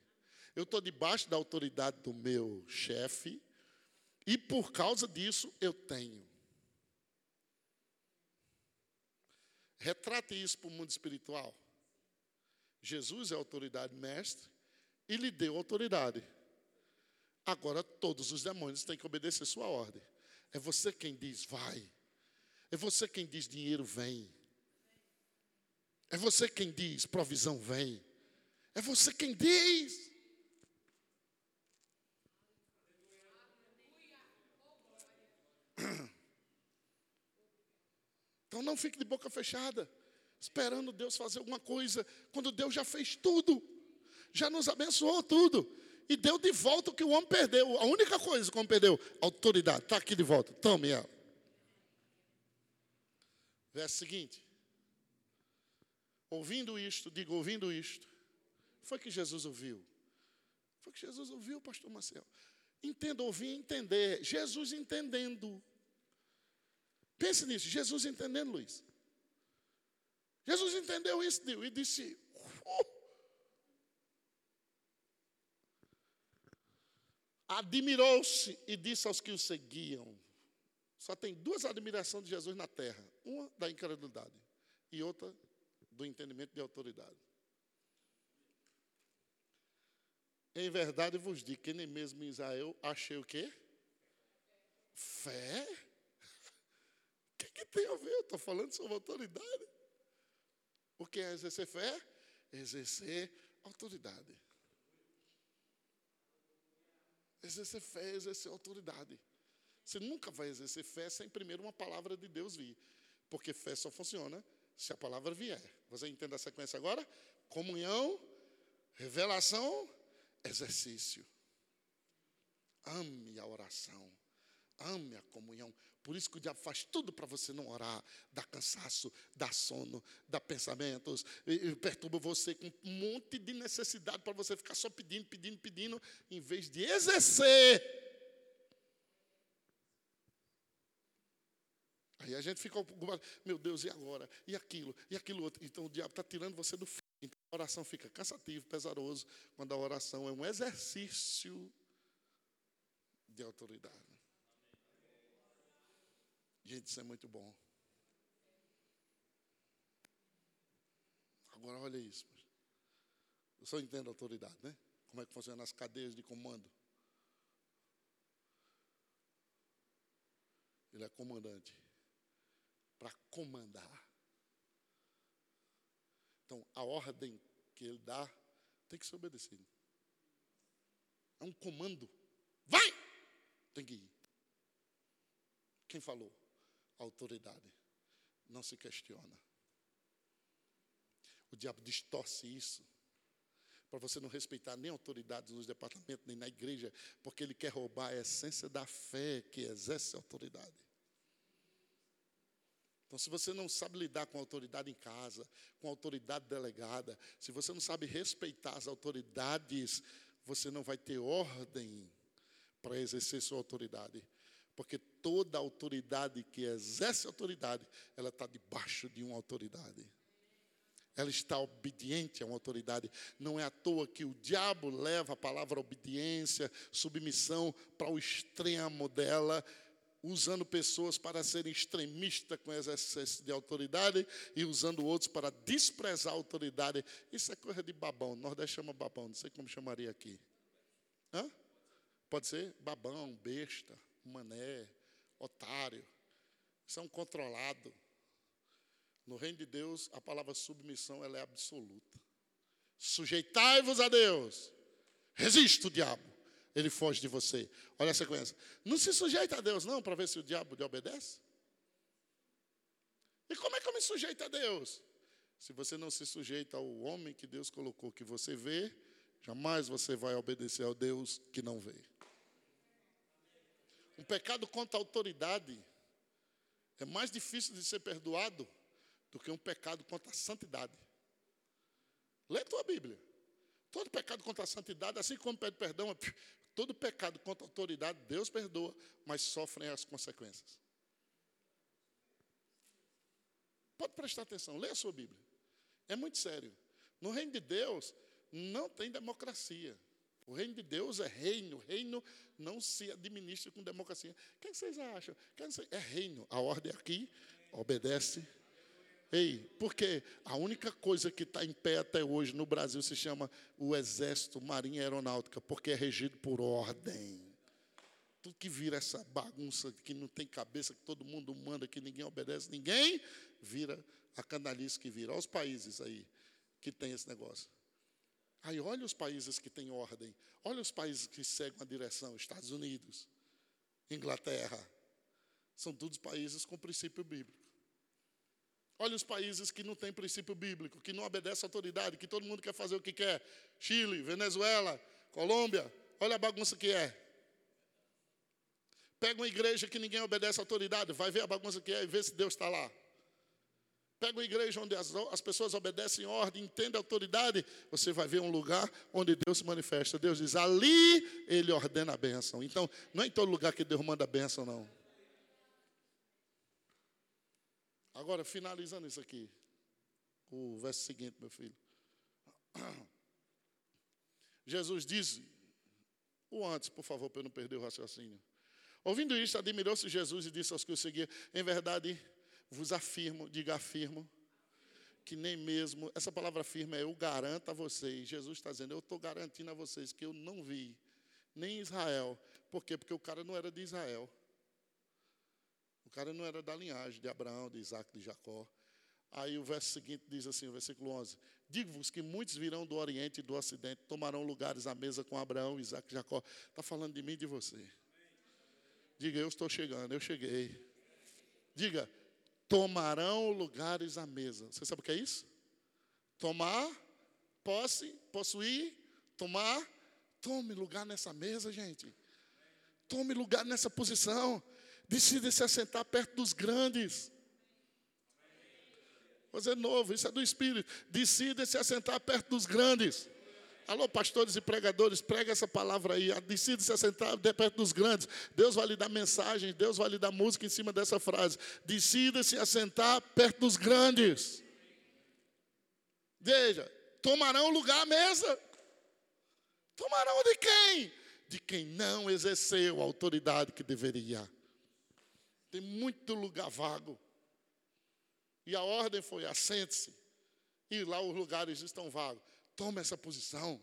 Eu estou debaixo da autoridade do meu chefe, e por causa disso eu tenho. Retrate isso para o mundo espiritual. Jesus é autoridade mestre e lhe deu autoridade. Agora todos os demônios têm que obedecer sua ordem. É você quem diz vai. É você quem diz dinheiro vem. É você quem diz provisão vem. É você quem diz. Então não fique de boca fechada, esperando Deus fazer alguma coisa, quando Deus já fez tudo, já nos abençoou tudo, e deu de volta o que o homem perdeu. A única coisa que o homem perdeu, autoridade, está aqui de volta, tome ela. Verso seguinte. Ouvindo isto, digo, ouvindo isto, foi que Jesus ouviu. Foi que Jesus ouviu, pastor Marcelo. Entenda, ouvir entender. Jesus entendendo. Pense nisso, Jesus entendendo, Luiz. Jesus entendeu isso e disse: oh. Admirou-se e disse aos que o seguiam. Só tem duas admirações de Jesus na terra: uma da incredulidade e outra do entendimento de autoridade. Em verdade vos digo que nem mesmo em Israel achei o quê? Fé o que, que tem a ver? Eu estou falando sobre autoridade. O que é exercer fé? Exercer autoridade. Exercer fé, exercer autoridade. Você nunca vai exercer fé sem primeiro uma palavra de Deus vir. Porque fé só funciona se a palavra vier. Você entende a sequência agora? Comunhão, revelação, exercício. Ame a oração. Ame a comunhão. Por isso que o diabo faz tudo para você não orar, dá cansaço, dá sono, dá pensamentos, e, e perturba você com um monte de necessidade para você ficar só pedindo, pedindo, pedindo, em vez de exercer. Aí a gente fica, meu Deus, e agora? E aquilo? E aquilo outro? Então o diabo está tirando você do fim. Então a oração fica cansativa, pesaroso, quando a oração é um exercício de autoridade. Gente, isso é muito bom. Agora olha isso. Eu só entendo a autoridade, né? Como é que funciona as cadeias de comando. Ele é comandante. Para comandar. Então, a ordem que ele dá tem que ser obedecida. É um comando. Vai! Tem que ir. Quem falou? autoridade. Não se questiona. O diabo distorce isso. Para você não respeitar nem autoridades nos departamentos, nem na igreja, porque ele quer roubar a essência da fé que exerce a autoridade. Então, se você não sabe lidar com a autoridade em casa, com a autoridade delegada, se você não sabe respeitar as autoridades, você não vai ter ordem para exercer sua autoridade. Porque toda autoridade que exerce autoridade, ela está debaixo de uma autoridade. Ela está obediente a uma autoridade. Não é à toa que o diabo leva a palavra obediência, submissão para o extremo dela, usando pessoas para serem extremistas com exercício de autoridade e usando outros para desprezar a autoridade. Isso é coisa de babão. Nós chama babão, não sei como chamaria aqui. Hã? Pode ser babão, besta, mané, otário. Isso é um controlado. No reino de Deus, a palavra submissão ela é absoluta. Sujeitai-vos a Deus. Resista o diabo. Ele foge de você. Olha a sequência. Não se sujeita a Deus, não, para ver se o diabo lhe obedece. E como é que eu me sujeito a Deus? Se você não se sujeita ao homem que Deus colocou, que você vê, jamais você vai obedecer ao Deus que não vê. Um pecado contra a autoridade é mais difícil de ser perdoado do que um pecado contra a santidade. Lê tua Bíblia. Todo pecado contra a santidade, assim como pede perdão, todo pecado contra a autoridade, Deus perdoa, mas sofrem as consequências. Pode prestar atenção, lê a sua Bíblia. É muito sério. No reino de Deus não tem democracia. O reino de Deus é reino. Reino não se administra com democracia. O que vocês acham? É reino. A ordem aqui obedece. Ei, porque a única coisa que está em pé até hoje no Brasil se chama o Exército Marinha Aeronáutica, porque é regido por ordem. Tudo que vira essa bagunça que não tem cabeça, que todo mundo manda, que ninguém obedece, ninguém vira a canalice que vira. Olha os países aí que tem esse negócio. Aí olha os países que têm ordem, olha os países que seguem a direção, Estados Unidos, Inglaterra, são todos países com princípio bíblico. Olha os países que não têm princípio bíblico, que não obedecem à autoridade, que todo mundo quer fazer o que quer. Chile, Venezuela, Colômbia, olha a bagunça que é. Pega uma igreja que ninguém obedece à autoridade, vai ver a bagunça que é e vê se Deus está lá. Pega uma igreja onde as, as pessoas obedecem ordem, entendem a autoridade, você vai ver um lugar onde Deus se manifesta. Deus diz, ali Ele ordena a bênção. Então, não é em todo lugar que Deus manda a bênção, não. Agora, finalizando isso aqui, o verso seguinte, meu filho. Jesus diz, o antes, por favor, para eu não perder o raciocínio. Ouvindo isso, admirou-se Jesus e disse aos que o seguiam: Em verdade, vos afirmo, diga afirmo, que nem mesmo, essa palavra afirma é eu garanto a vocês. Jesus está dizendo, eu estou garantindo a vocês que eu não vi, nem Israel. Por quê? Porque o cara não era de Israel. O cara não era da linhagem de Abraão, de Isaac, de Jacó. Aí o verso seguinte diz assim, o versículo 11: Digo-vos que muitos virão do Oriente e do Ocidente, tomarão lugares à mesa com Abraão, Isaac e Jacó. Está falando de mim e de você. Diga, eu estou chegando, eu cheguei. Diga, tomarão lugares à mesa. Você sabe o que é isso? Tomar, posse, possuir, tomar. Tome lugar nessa mesa, gente. Tome lugar nessa posição. Decida se assentar perto dos grandes. Vou dizer novo, isso é do Espírito. Decida se assentar perto dos grandes. Alô, pastores e pregadores, prega essa palavra aí. Decide se assentar perto dos grandes. Deus vai lhe dar mensagem, Deus vai lhe dar música em cima dessa frase. Decida se assentar perto dos grandes. Veja, tomarão lugar à mesa. Tomarão de quem? De quem não exerceu a autoridade que deveria. Tem muito lugar vago. E a ordem foi: assente-se. E lá os lugares estão vagos. Tome essa posição.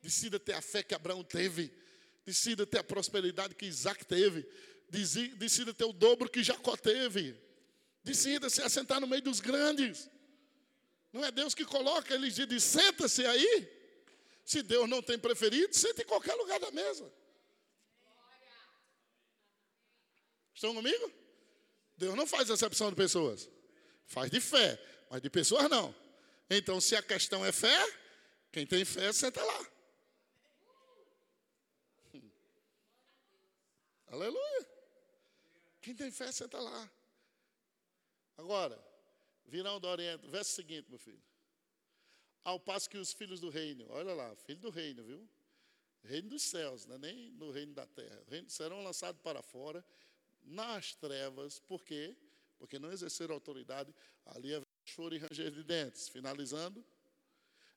Decida ter a fé que Abraão teve. Decida ter a prosperidade que Isaac teve. Decida ter o dobro que Jacó teve. Decida se assentar no meio dos grandes. Não é Deus que coloca, ele diz: senta-se aí. Se Deus não tem preferido, senta em qualquer lugar da mesa. Estão comigo? Deus não faz exceção de pessoas. Faz de fé, mas de pessoas não. Então, se a questão é fé, quem tem fé, senta lá. Aleluia. Quem tem fé, senta lá. Agora, virão do Oriente, verso seguinte, meu filho. Ao passo que os filhos do reino, olha lá, filho do reino, viu? Reino dos céus, não é nem no reino da terra. Serão lançados para fora, nas trevas, por quê? Porque não exerceram autoridade, ali é choro e ranger de dentes. Finalizando,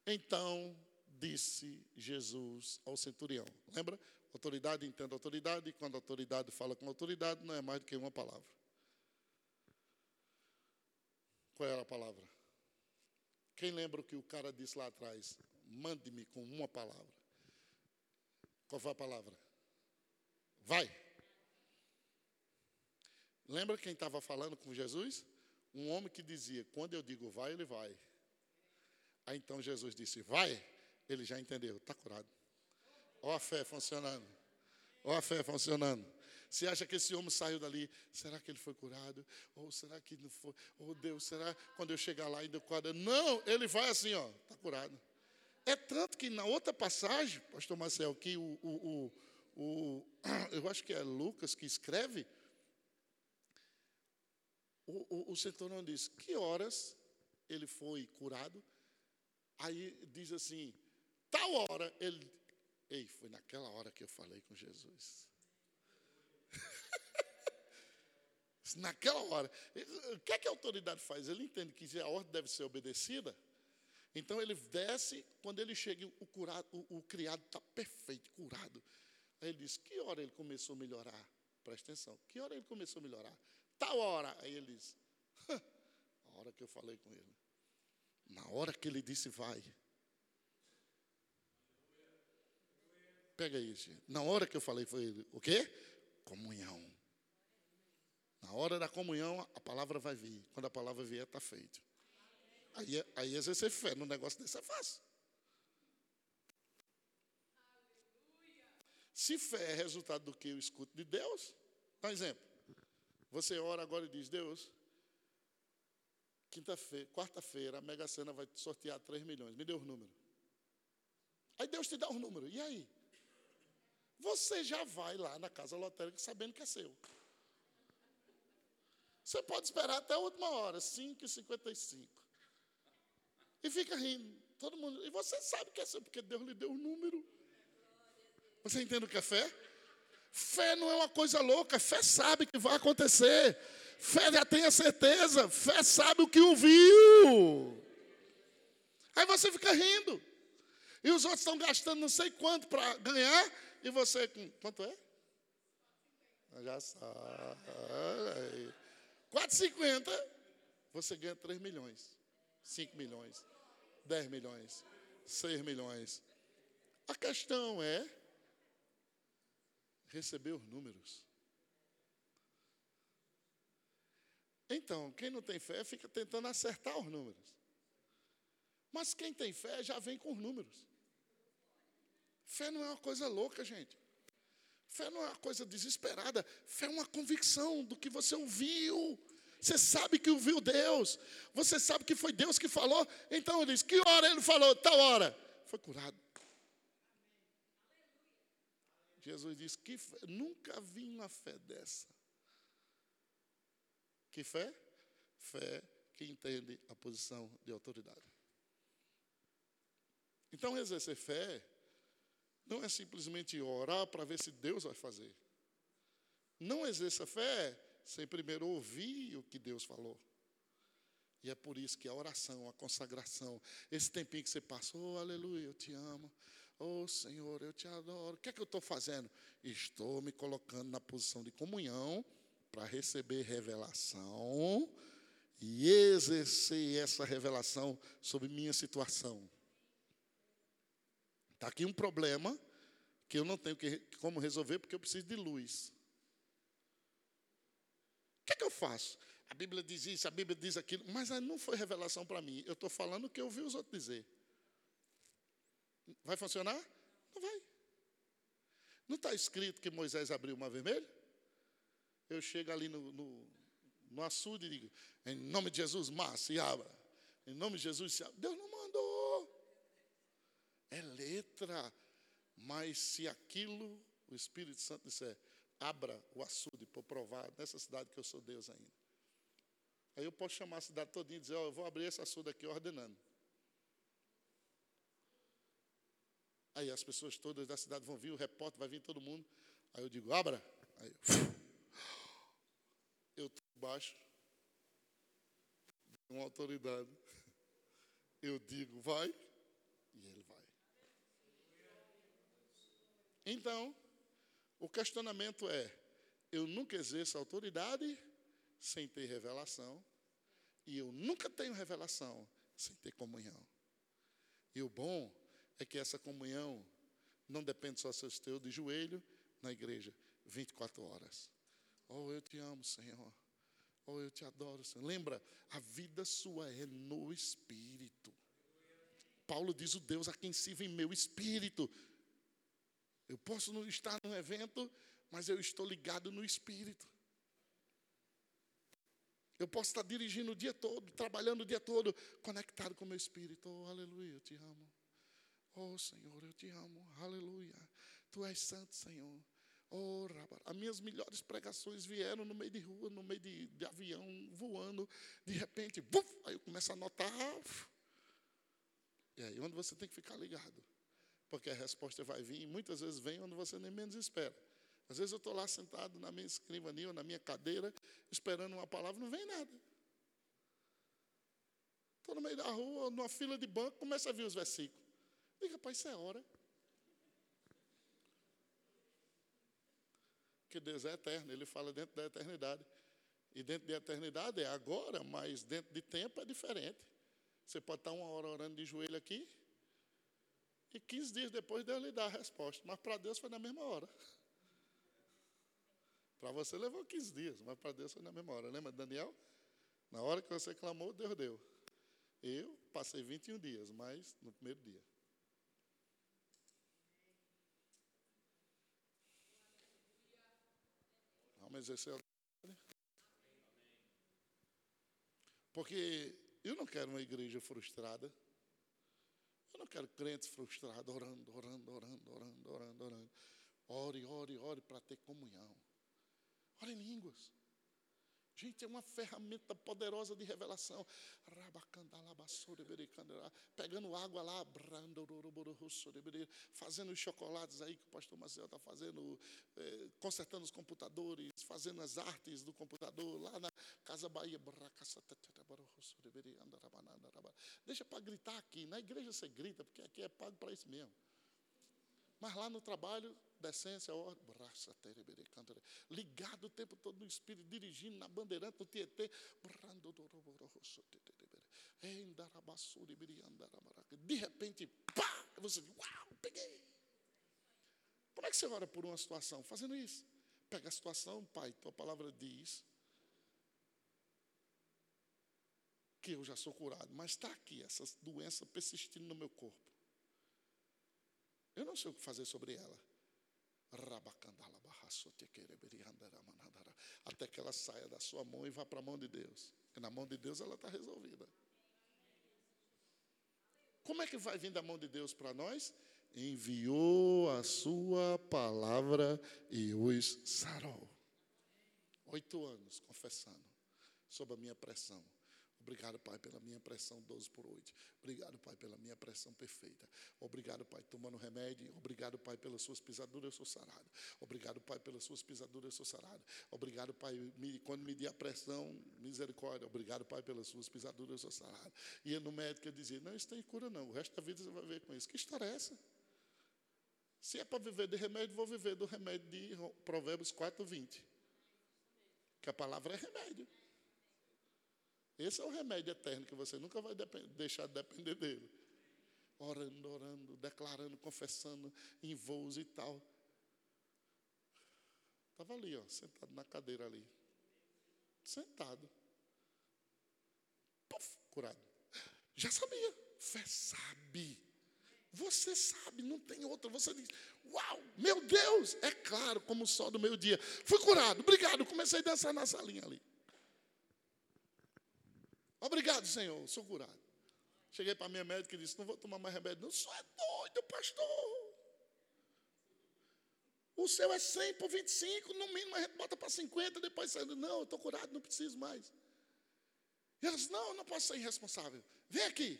então disse Jesus ao centurião. Lembra? Autoridade entende autoridade, e quando a autoridade fala com autoridade, não é mais do que uma palavra. Qual era a palavra? Quem lembra o que o cara disse lá atrás? Mande-me com uma palavra. Qual foi a palavra? Vai. Lembra quem estava falando com Jesus? Um homem que dizia: quando eu digo vai, ele vai. Aí então Jesus disse: vai. Ele já entendeu, está curado. Olha a fé funcionando. Olha a fé funcionando. Você acha que esse homem saiu dali? Será que ele foi curado? Ou será que não foi? Oh Deus, será quando eu chegar lá ainda quadra? Não, ele vai assim, ó, está curado. É tanto que na outra passagem, pastor Marcel, que o, o, o, o eu acho que é Lucas que escreve, o, o, o centurião diz, que horas ele foi curado? Aí diz assim, tal hora, ele, ei, foi naquela hora que eu falei com Jesus. Naquela hora. O que é que a autoridade faz? Ele entende que a ordem deve ser obedecida. Então ele desce, quando ele chega, o, curado, o, o criado está perfeito, curado. Aí ele diz: Que hora ele começou a melhorar? Presta atenção. Que hora ele começou a melhorar? Tal hora. Aí ele diz: A hora que eu falei com ele. Na hora que ele disse: Vai. Pega isso. Na hora que eu falei, foi o quê? Comunhão. Na hora da comunhão, a palavra vai vir. Quando a palavra vier, está feito. Aí, aí exercer fé no negócio desse é fácil. Se fé é resultado do que eu escuto de Deus, por exemplo, você ora agora e diz, Deus, quinta-feira, quarta-feira, a Mega Sena vai sortear 3 milhões. Me dê os números. Aí Deus te dá os números. E aí? Você já vai lá na casa lotérica sabendo que é seu. Você pode esperar até a última hora, 5h55. E fica rindo. Todo mundo. E você sabe que é seu, porque Deus lhe deu o número. Você entende o que é fé? Fé não é uma coisa louca, fé sabe que vai acontecer. Fé já tem a certeza, fé sabe o que ouviu. Aí você fica rindo. E os outros estão gastando não sei quanto para ganhar, e você. Quanto é? Já sabe. 4,50, você ganha 3 milhões, 5 milhões, 10 milhões, 6 milhões. A questão é receber os números. Então, quem não tem fé fica tentando acertar os números. Mas quem tem fé já vem com os números. Fé não é uma coisa louca, gente. Fé não é uma coisa desesperada, fé é uma convicção do que você ouviu. Você sabe que ouviu Deus, você sabe que foi Deus que falou. Então ele diz: Que hora ele falou? Tal hora. Foi curado. Jesus disse: Que fé? Nunca vi uma fé dessa. Que fé? Fé que entende a posição de autoridade. Então, exercer fé não é simplesmente orar para ver se Deus vai fazer. Não exerça fé sem primeiro ouvir o que Deus falou. E é por isso que a oração, a consagração, esse tempinho que você passou, oh, aleluia, eu te amo. Oh Senhor, eu te adoro. O que é que eu estou fazendo? Estou me colocando na posição de comunhão para receber revelação e exercer essa revelação sobre minha situação. Está aqui um problema que eu não tenho que, como resolver porque eu preciso de luz. O que é que eu faço? A Bíblia diz isso, a Bíblia diz aquilo, mas não foi revelação para mim. Eu estou falando o que eu ouvi os outros dizer. Vai funcionar? Não vai. Não está escrito que Moisés abriu o mar vermelho? Eu chego ali no, no, no açude e digo, em nome de Jesus, mar se abra. Em nome de Jesus, se abra. Deus não mandou é letra. Mas se aquilo, o Espírito Santo disser, abra o açude para provar nessa cidade que eu sou Deus ainda. Aí eu posso chamar a cidade todinha e dizer, oh, eu vou abrir esse açude aqui ordenando. Aí as pessoas todas da cidade vão vir, o repórter vai vir todo mundo. Aí eu digo, abra. Aí, debaixo de uma autoridade. Eu digo, vai, e ele vai. Então, o questionamento é: eu nunca exerço autoridade sem ter revelação, e eu nunca tenho revelação sem ter comunhão. E o bom é que essa comunhão não depende só se eu estou de joelho na igreja 24 horas. Oh, eu te amo, Senhor. Oh, eu te adoro, Senhor. Lembra, a vida sua é no espírito. Paulo diz: o Deus a quem sirva em meu espírito. Eu posso não estar num evento, mas eu estou ligado no espírito. Eu posso estar dirigindo o dia todo, trabalhando o dia todo, conectado com o meu espírito. Oh, aleluia, eu te amo. Oh, Senhor, eu te amo. Aleluia. Tu és santo, Senhor. Oh, As minhas melhores pregações vieram no meio de rua, no meio de, de avião, voando. De repente, buf, aí eu começo a notar. E aí, onde você tem que ficar ligado. Porque a resposta vai vir, e muitas vezes vem onde você nem menos espera. Às vezes eu estou lá sentado na minha escrivania ou na minha cadeira, esperando uma palavra, não vem nada. Estou no meio da rua, numa fila de banco, começa a vir os versículos. Diga, pai, isso é hora. Que Deus é eterno, Ele fala dentro da eternidade. E dentro da eternidade é agora, mas dentro de tempo é diferente. Você pode estar uma hora orando de joelho aqui, e 15 dias depois Deus lhe dá a resposta. Mas para Deus foi na mesma hora. Para você levou 15 dias, mas para Deus foi na mesma hora. Lembra, Daniel? Na hora que você clamou, Deus deu. Eu passei 21 dias, mas no primeiro dia. Vamos exercer a Porque eu não quero uma igreja frustrada. Eu não quero crentes frustrados orando, orando, orando, orando, orando, orando. Ore, ore, ore para ter comunhão. Ore em línguas. Gente, é uma ferramenta poderosa de revelação. Pegando água lá, fazendo os chocolates aí que o pastor Marcelo está fazendo, eh, consertando os computadores, fazendo as artes do computador lá na Casa Bahia. Deixa para gritar aqui. Na igreja você grita, porque aqui é pago para isso mesmo. Mas lá no trabalho, decência, ordem, ligado o tempo todo no Espírito, dirigindo na bandeirante, no Tietê. De repente, pá! Você diz, uau, peguei. Como é que você ora por uma situação? Fazendo isso. Pega a situação, pai, tua palavra diz que eu já sou curado, mas está aqui, essa doença persistindo no meu corpo. Eu não sei o que fazer sobre ela. Até que ela saia da sua mão e vá para a mão de Deus. E na mão de Deus ela está resolvida. Como é que vai vir da mão de Deus para nós? Enviou a sua palavra e os sarou. Oito anos confessando sob a minha pressão. Obrigado, Pai, pela minha pressão 12 por 8. Obrigado, Pai, pela minha pressão perfeita. Obrigado, Pai, tomando remédio. Obrigado, Pai, pelas suas pisaduras eu sou sarado. Obrigado, Pai, pelas suas pisaduras eu sou sarado. Obrigado, Pai, quando me a pressão, misericórdia. Obrigado, Pai, pelas suas pisaduras eu sou sarado. E no médico eu dizia, não, isso tem cura não. O resto da vida você vai ver com isso. Que história é essa? Se é para viver de remédio, vou viver do remédio de Provérbios 4, 20. Que a palavra é remédio. Esse é o remédio eterno que você nunca vai deixar de depender dele. Orando, orando, declarando, confessando em voos e tal. Estava ali, ó, sentado na cadeira ali. Sentado. Puf, curado. Já sabia. Fé sabe. Você sabe, não tem outra. Você diz: Uau, meu Deus! É claro, como o sol do meio-dia. Fui curado, obrigado. Comecei a dançar na salinha ali. Obrigado, Senhor, sou curado. Cheguei para a minha médica e disse: Não vou tomar mais remédio. Não, só é doido, pastor. O seu é 100 por 25, no mínimo a gente bota para 50, depois saindo. Não, eu estou curado, não preciso mais. E elas, não, não posso ser irresponsável. Vem aqui.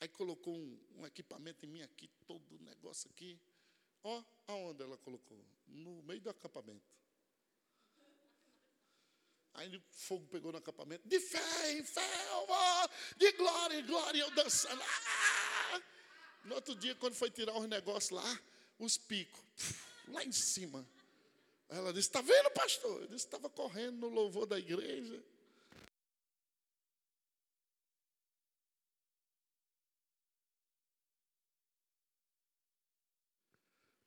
Aí colocou um, um equipamento em mim aqui, todo o negócio aqui. Ó, aonde ela colocou? No meio do acampamento. Aí o fogo pegou no acampamento. De fé em fé, oh, de glória em glória, eu dançando. Ah! No outro dia, quando foi tirar os negócios lá, os picos, lá em cima. Ela disse: Está vendo, pastor? Eu disse: Estava correndo no louvor da igreja.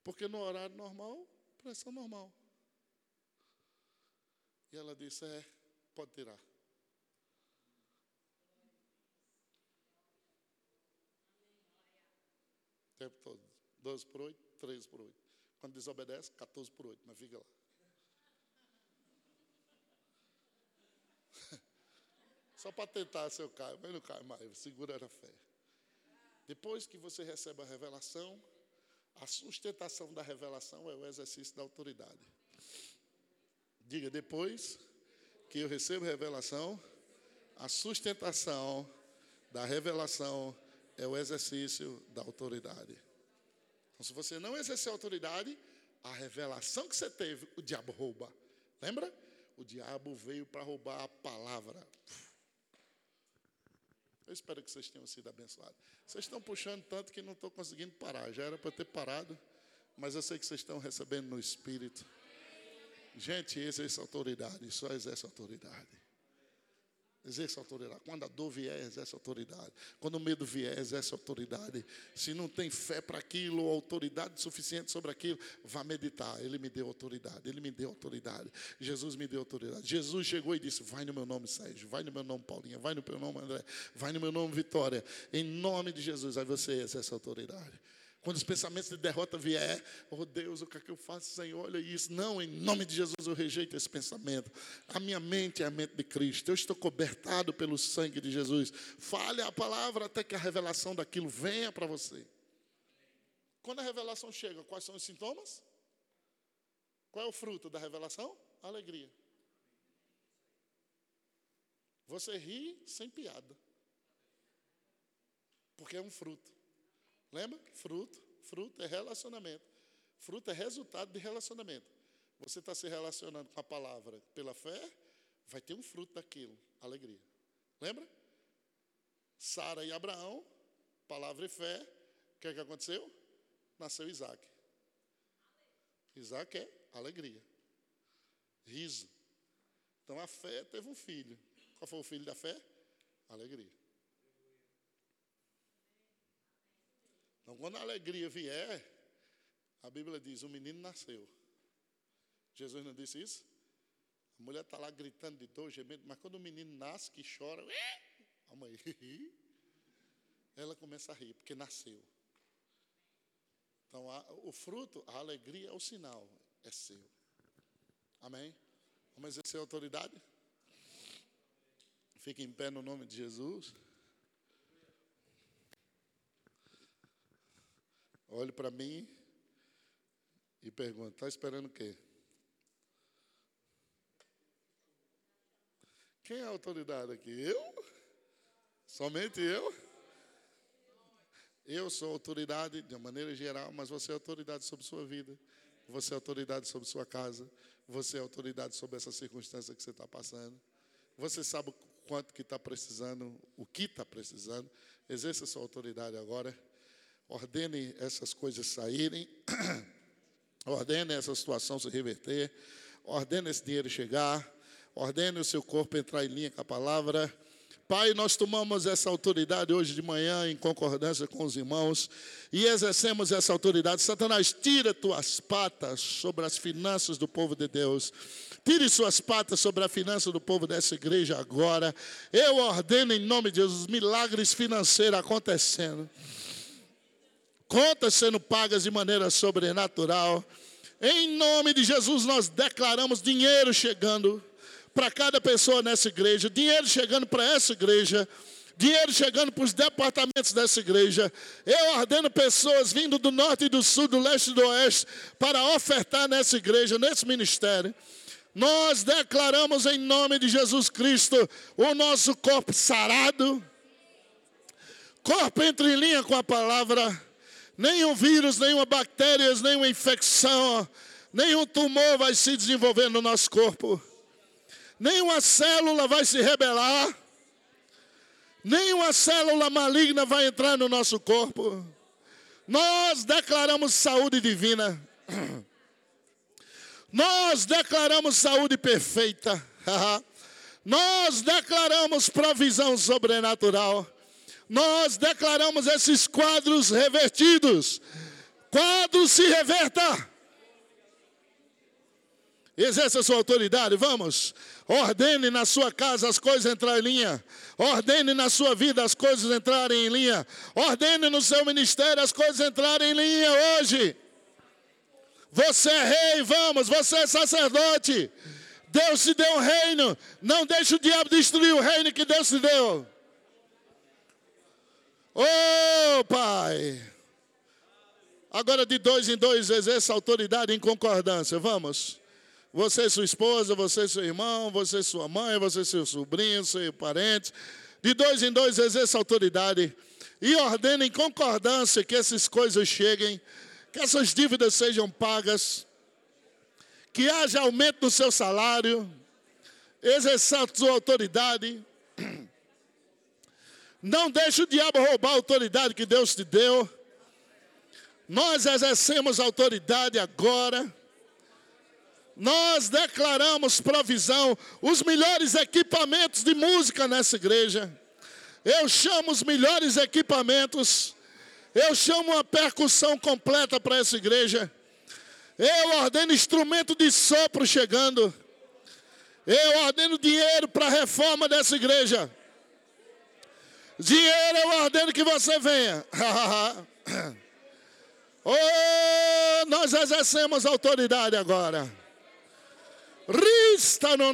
Porque no horário normal, pressão normal. E ela disse: É, pode tirar. O tempo todo. 12 por 8, 13 por 8. Quando desobedece, 14 por 8, mas fica lá. Só para tentar se eu caio, mas não cai mais, segura a fé. Depois que você recebe a revelação, a sustentação da revelação é o exercício da autoridade. Diga, depois que eu recebo revelação, a sustentação da revelação é o exercício da autoridade. Então, se você não exercer autoridade, a revelação que você teve, o diabo rouba. Lembra? O diabo veio para roubar a palavra. Eu espero que vocês tenham sido abençoados. Vocês estão puxando tanto que não estou conseguindo parar. Já era para ter parado, mas eu sei que vocês estão recebendo no Espírito. Gente, exerce autoridade, só exerce autoridade. Exerce autoridade. Quando a dor vier, exerce autoridade. Quando o medo vier, exerce autoridade. Se não tem fé para aquilo, autoridade suficiente sobre aquilo, vá meditar. Ele me deu autoridade. Ele me deu autoridade. Jesus me deu autoridade. Jesus chegou e disse: Vai no meu nome, Sérgio. Vai no meu nome, Paulinha. Vai no meu nome, André. Vai no meu nome, Vitória. Em nome de Jesus. Aí você exerce autoridade. Quando os pensamentos de derrota vier, oh Deus, o que é que eu faço, Senhor? Olha isso. Não, em nome de Jesus eu rejeito esse pensamento. A minha mente é a mente de Cristo. Eu estou cobertado pelo sangue de Jesus. Fale a palavra até que a revelação daquilo venha para você. Quando a revelação chega, quais são os sintomas? Qual é o fruto da revelação? Alegria. Você ri sem piada. Porque é um fruto. Lembra? Fruto. Fruto é relacionamento. Fruto é resultado de relacionamento. Você está se relacionando com a palavra pela fé, vai ter um fruto daquilo, alegria. Lembra? Sara e Abraão, palavra e fé, o que, é que aconteceu? Nasceu Isaac. Isaac é alegria, riso. Então a fé teve um filho. Qual foi o filho da fé? Alegria. Então, quando a alegria vier, a Bíblia diz: o menino nasceu. Jesus não disse isso? A mulher está lá gritando de dor, gemendo, mas quando o menino nasce, que chora, a mãe, ela começa a rir, porque nasceu. Então, a, o fruto, a alegria é o sinal, é seu. Amém? Vamos exercer autoridade? Fique em pé no nome de Jesus. Olhe para mim e pergunta: está esperando o quê? Quem é a autoridade aqui? Eu? Somente eu? Eu sou autoridade de uma maneira geral, mas você é autoridade sobre sua vida. Você é autoridade sobre sua casa. Você é autoridade sobre essa circunstância que você está passando. Você sabe quanto que está precisando, o que está precisando. Exerça sua autoridade agora ordene essas coisas saírem, ordene essa situação se reverter, ordene esse dinheiro chegar, ordene o seu corpo entrar em linha com a palavra. Pai, nós tomamos essa autoridade hoje de manhã em concordância com os irmãos e exercemos essa autoridade. Satanás, tira tuas patas sobre as finanças do povo de Deus. Tire suas patas sobre a finança do povo dessa igreja agora. Eu ordeno em nome de Jesus milagres financeiros acontecendo contas sendo pagas de maneira sobrenatural. Em nome de Jesus, nós declaramos dinheiro chegando para cada pessoa nessa igreja, dinheiro chegando para essa igreja, dinheiro chegando para os departamentos dessa igreja. Eu ordeno pessoas vindo do norte e do sul, do leste e do oeste, para ofertar nessa igreja, nesse ministério. Nós declaramos em nome de Jesus Cristo o nosso corpo sarado, corpo entre linha com a palavra nenhum vírus, nenhuma bactéria, nenhuma infecção, nenhum tumor vai se desenvolver no nosso corpo. nenhuma célula vai se rebelar, nenhuma célula maligna vai entrar no nosso corpo. Nós declaramos saúde divina. Nós declaramos saúde perfeita. Nós declaramos provisão sobrenatural. Nós declaramos esses quadros revertidos. Quadro se reverta. Exerça sua autoridade, vamos. Ordene na sua casa as coisas entrarem em linha. Ordene na sua vida as coisas entrarem em linha. Ordene no seu ministério as coisas entrarem em linha hoje. Você é rei, vamos, você é sacerdote. Deus te deu um reino. Não deixe o diabo destruir o reino que Deus te deu. Oh, Pai. Agora de dois em dois exerça autoridade em concordância. Vamos. Você, sua esposa, você, seu irmão, você, sua mãe, você, seu sobrinho, seu parente. De dois em dois exerça autoridade. E ordene em concordância que essas coisas cheguem, que essas dívidas sejam pagas que haja aumento no seu salário, exerça sua autoridade. Não deixe o diabo roubar a autoridade que Deus te deu. Nós exercemos autoridade agora. Nós declaramos provisão, os melhores equipamentos de música nessa igreja. Eu chamo os melhores equipamentos. Eu chamo uma percussão completa para essa igreja. Eu ordeno instrumento de sopro chegando. Eu ordeno dinheiro para a reforma dessa igreja. Dinheiro eu ordeno que você venha. oh, nós exercemos autoridade agora. Rista no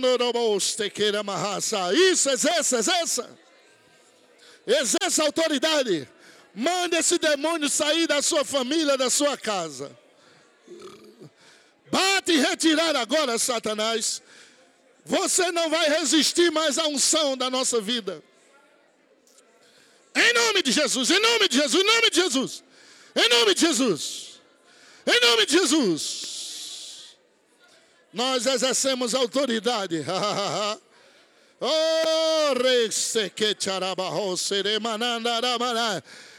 Isso, exerça, exerça. Exerça autoridade. Mande esse demônio sair da sua família, da sua casa. Bate e retirar agora, Satanás. Você não vai resistir mais à unção da nossa vida. Em nome de Jesus, em nome de Jesus, em nome de Jesus. Em nome de Jesus. Em nome de Jesus. Nós exercemos autoridade. Oh,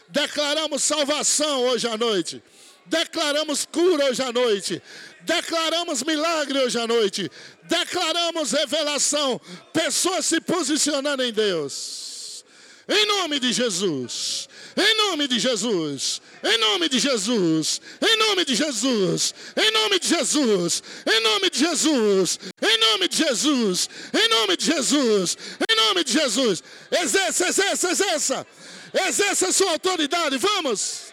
Declaramos salvação hoje à noite. Declaramos cura hoje à noite. Declaramos milagre hoje à noite. Declaramos revelação. Pessoas se posicionando em Deus. Em nome de Jesus. Em nome de Jesus. Em nome de Jesus. Em nome de Jesus. Em nome de Jesus. Em nome de Jesus. Em nome de Jesus. Em nome de Jesus. Em nome de Jesus. Exerça, exerça, exerça. Exerça a sua autoridade. Vamos.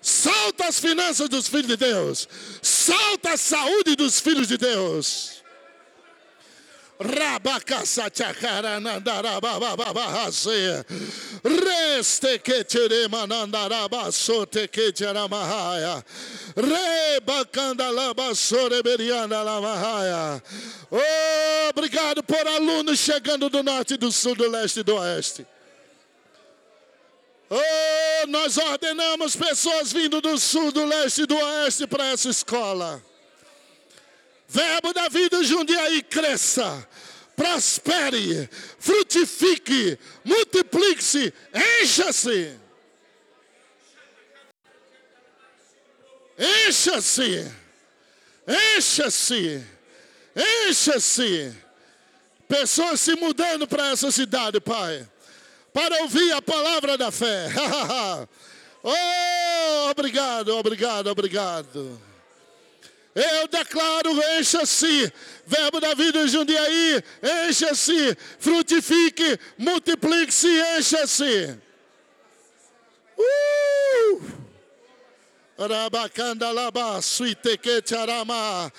Salta as finanças dos filhos de Deus. Salta a saúde dos filhos de Deus. Oh, obrigado por alunos chegando do norte, do sul, do leste e do oeste. Oh, nós ordenamos pessoas vindo do sul, do leste e do oeste para essa escola. Verbo da vida Jundiaí cresça, prospere, frutifique, multiplique-se, encha-se. Encha-se, encha-se, encha-se. Pessoas se mudando para essa cidade, Pai para ouvir a palavra da fé. oh, obrigado, obrigado, obrigado. Eu declaro, encha-se, verbo da vida Jundiaí, encha-se, frutifique, multiplique-se, encha-se. Uh! Rabacanda laba suite que charama,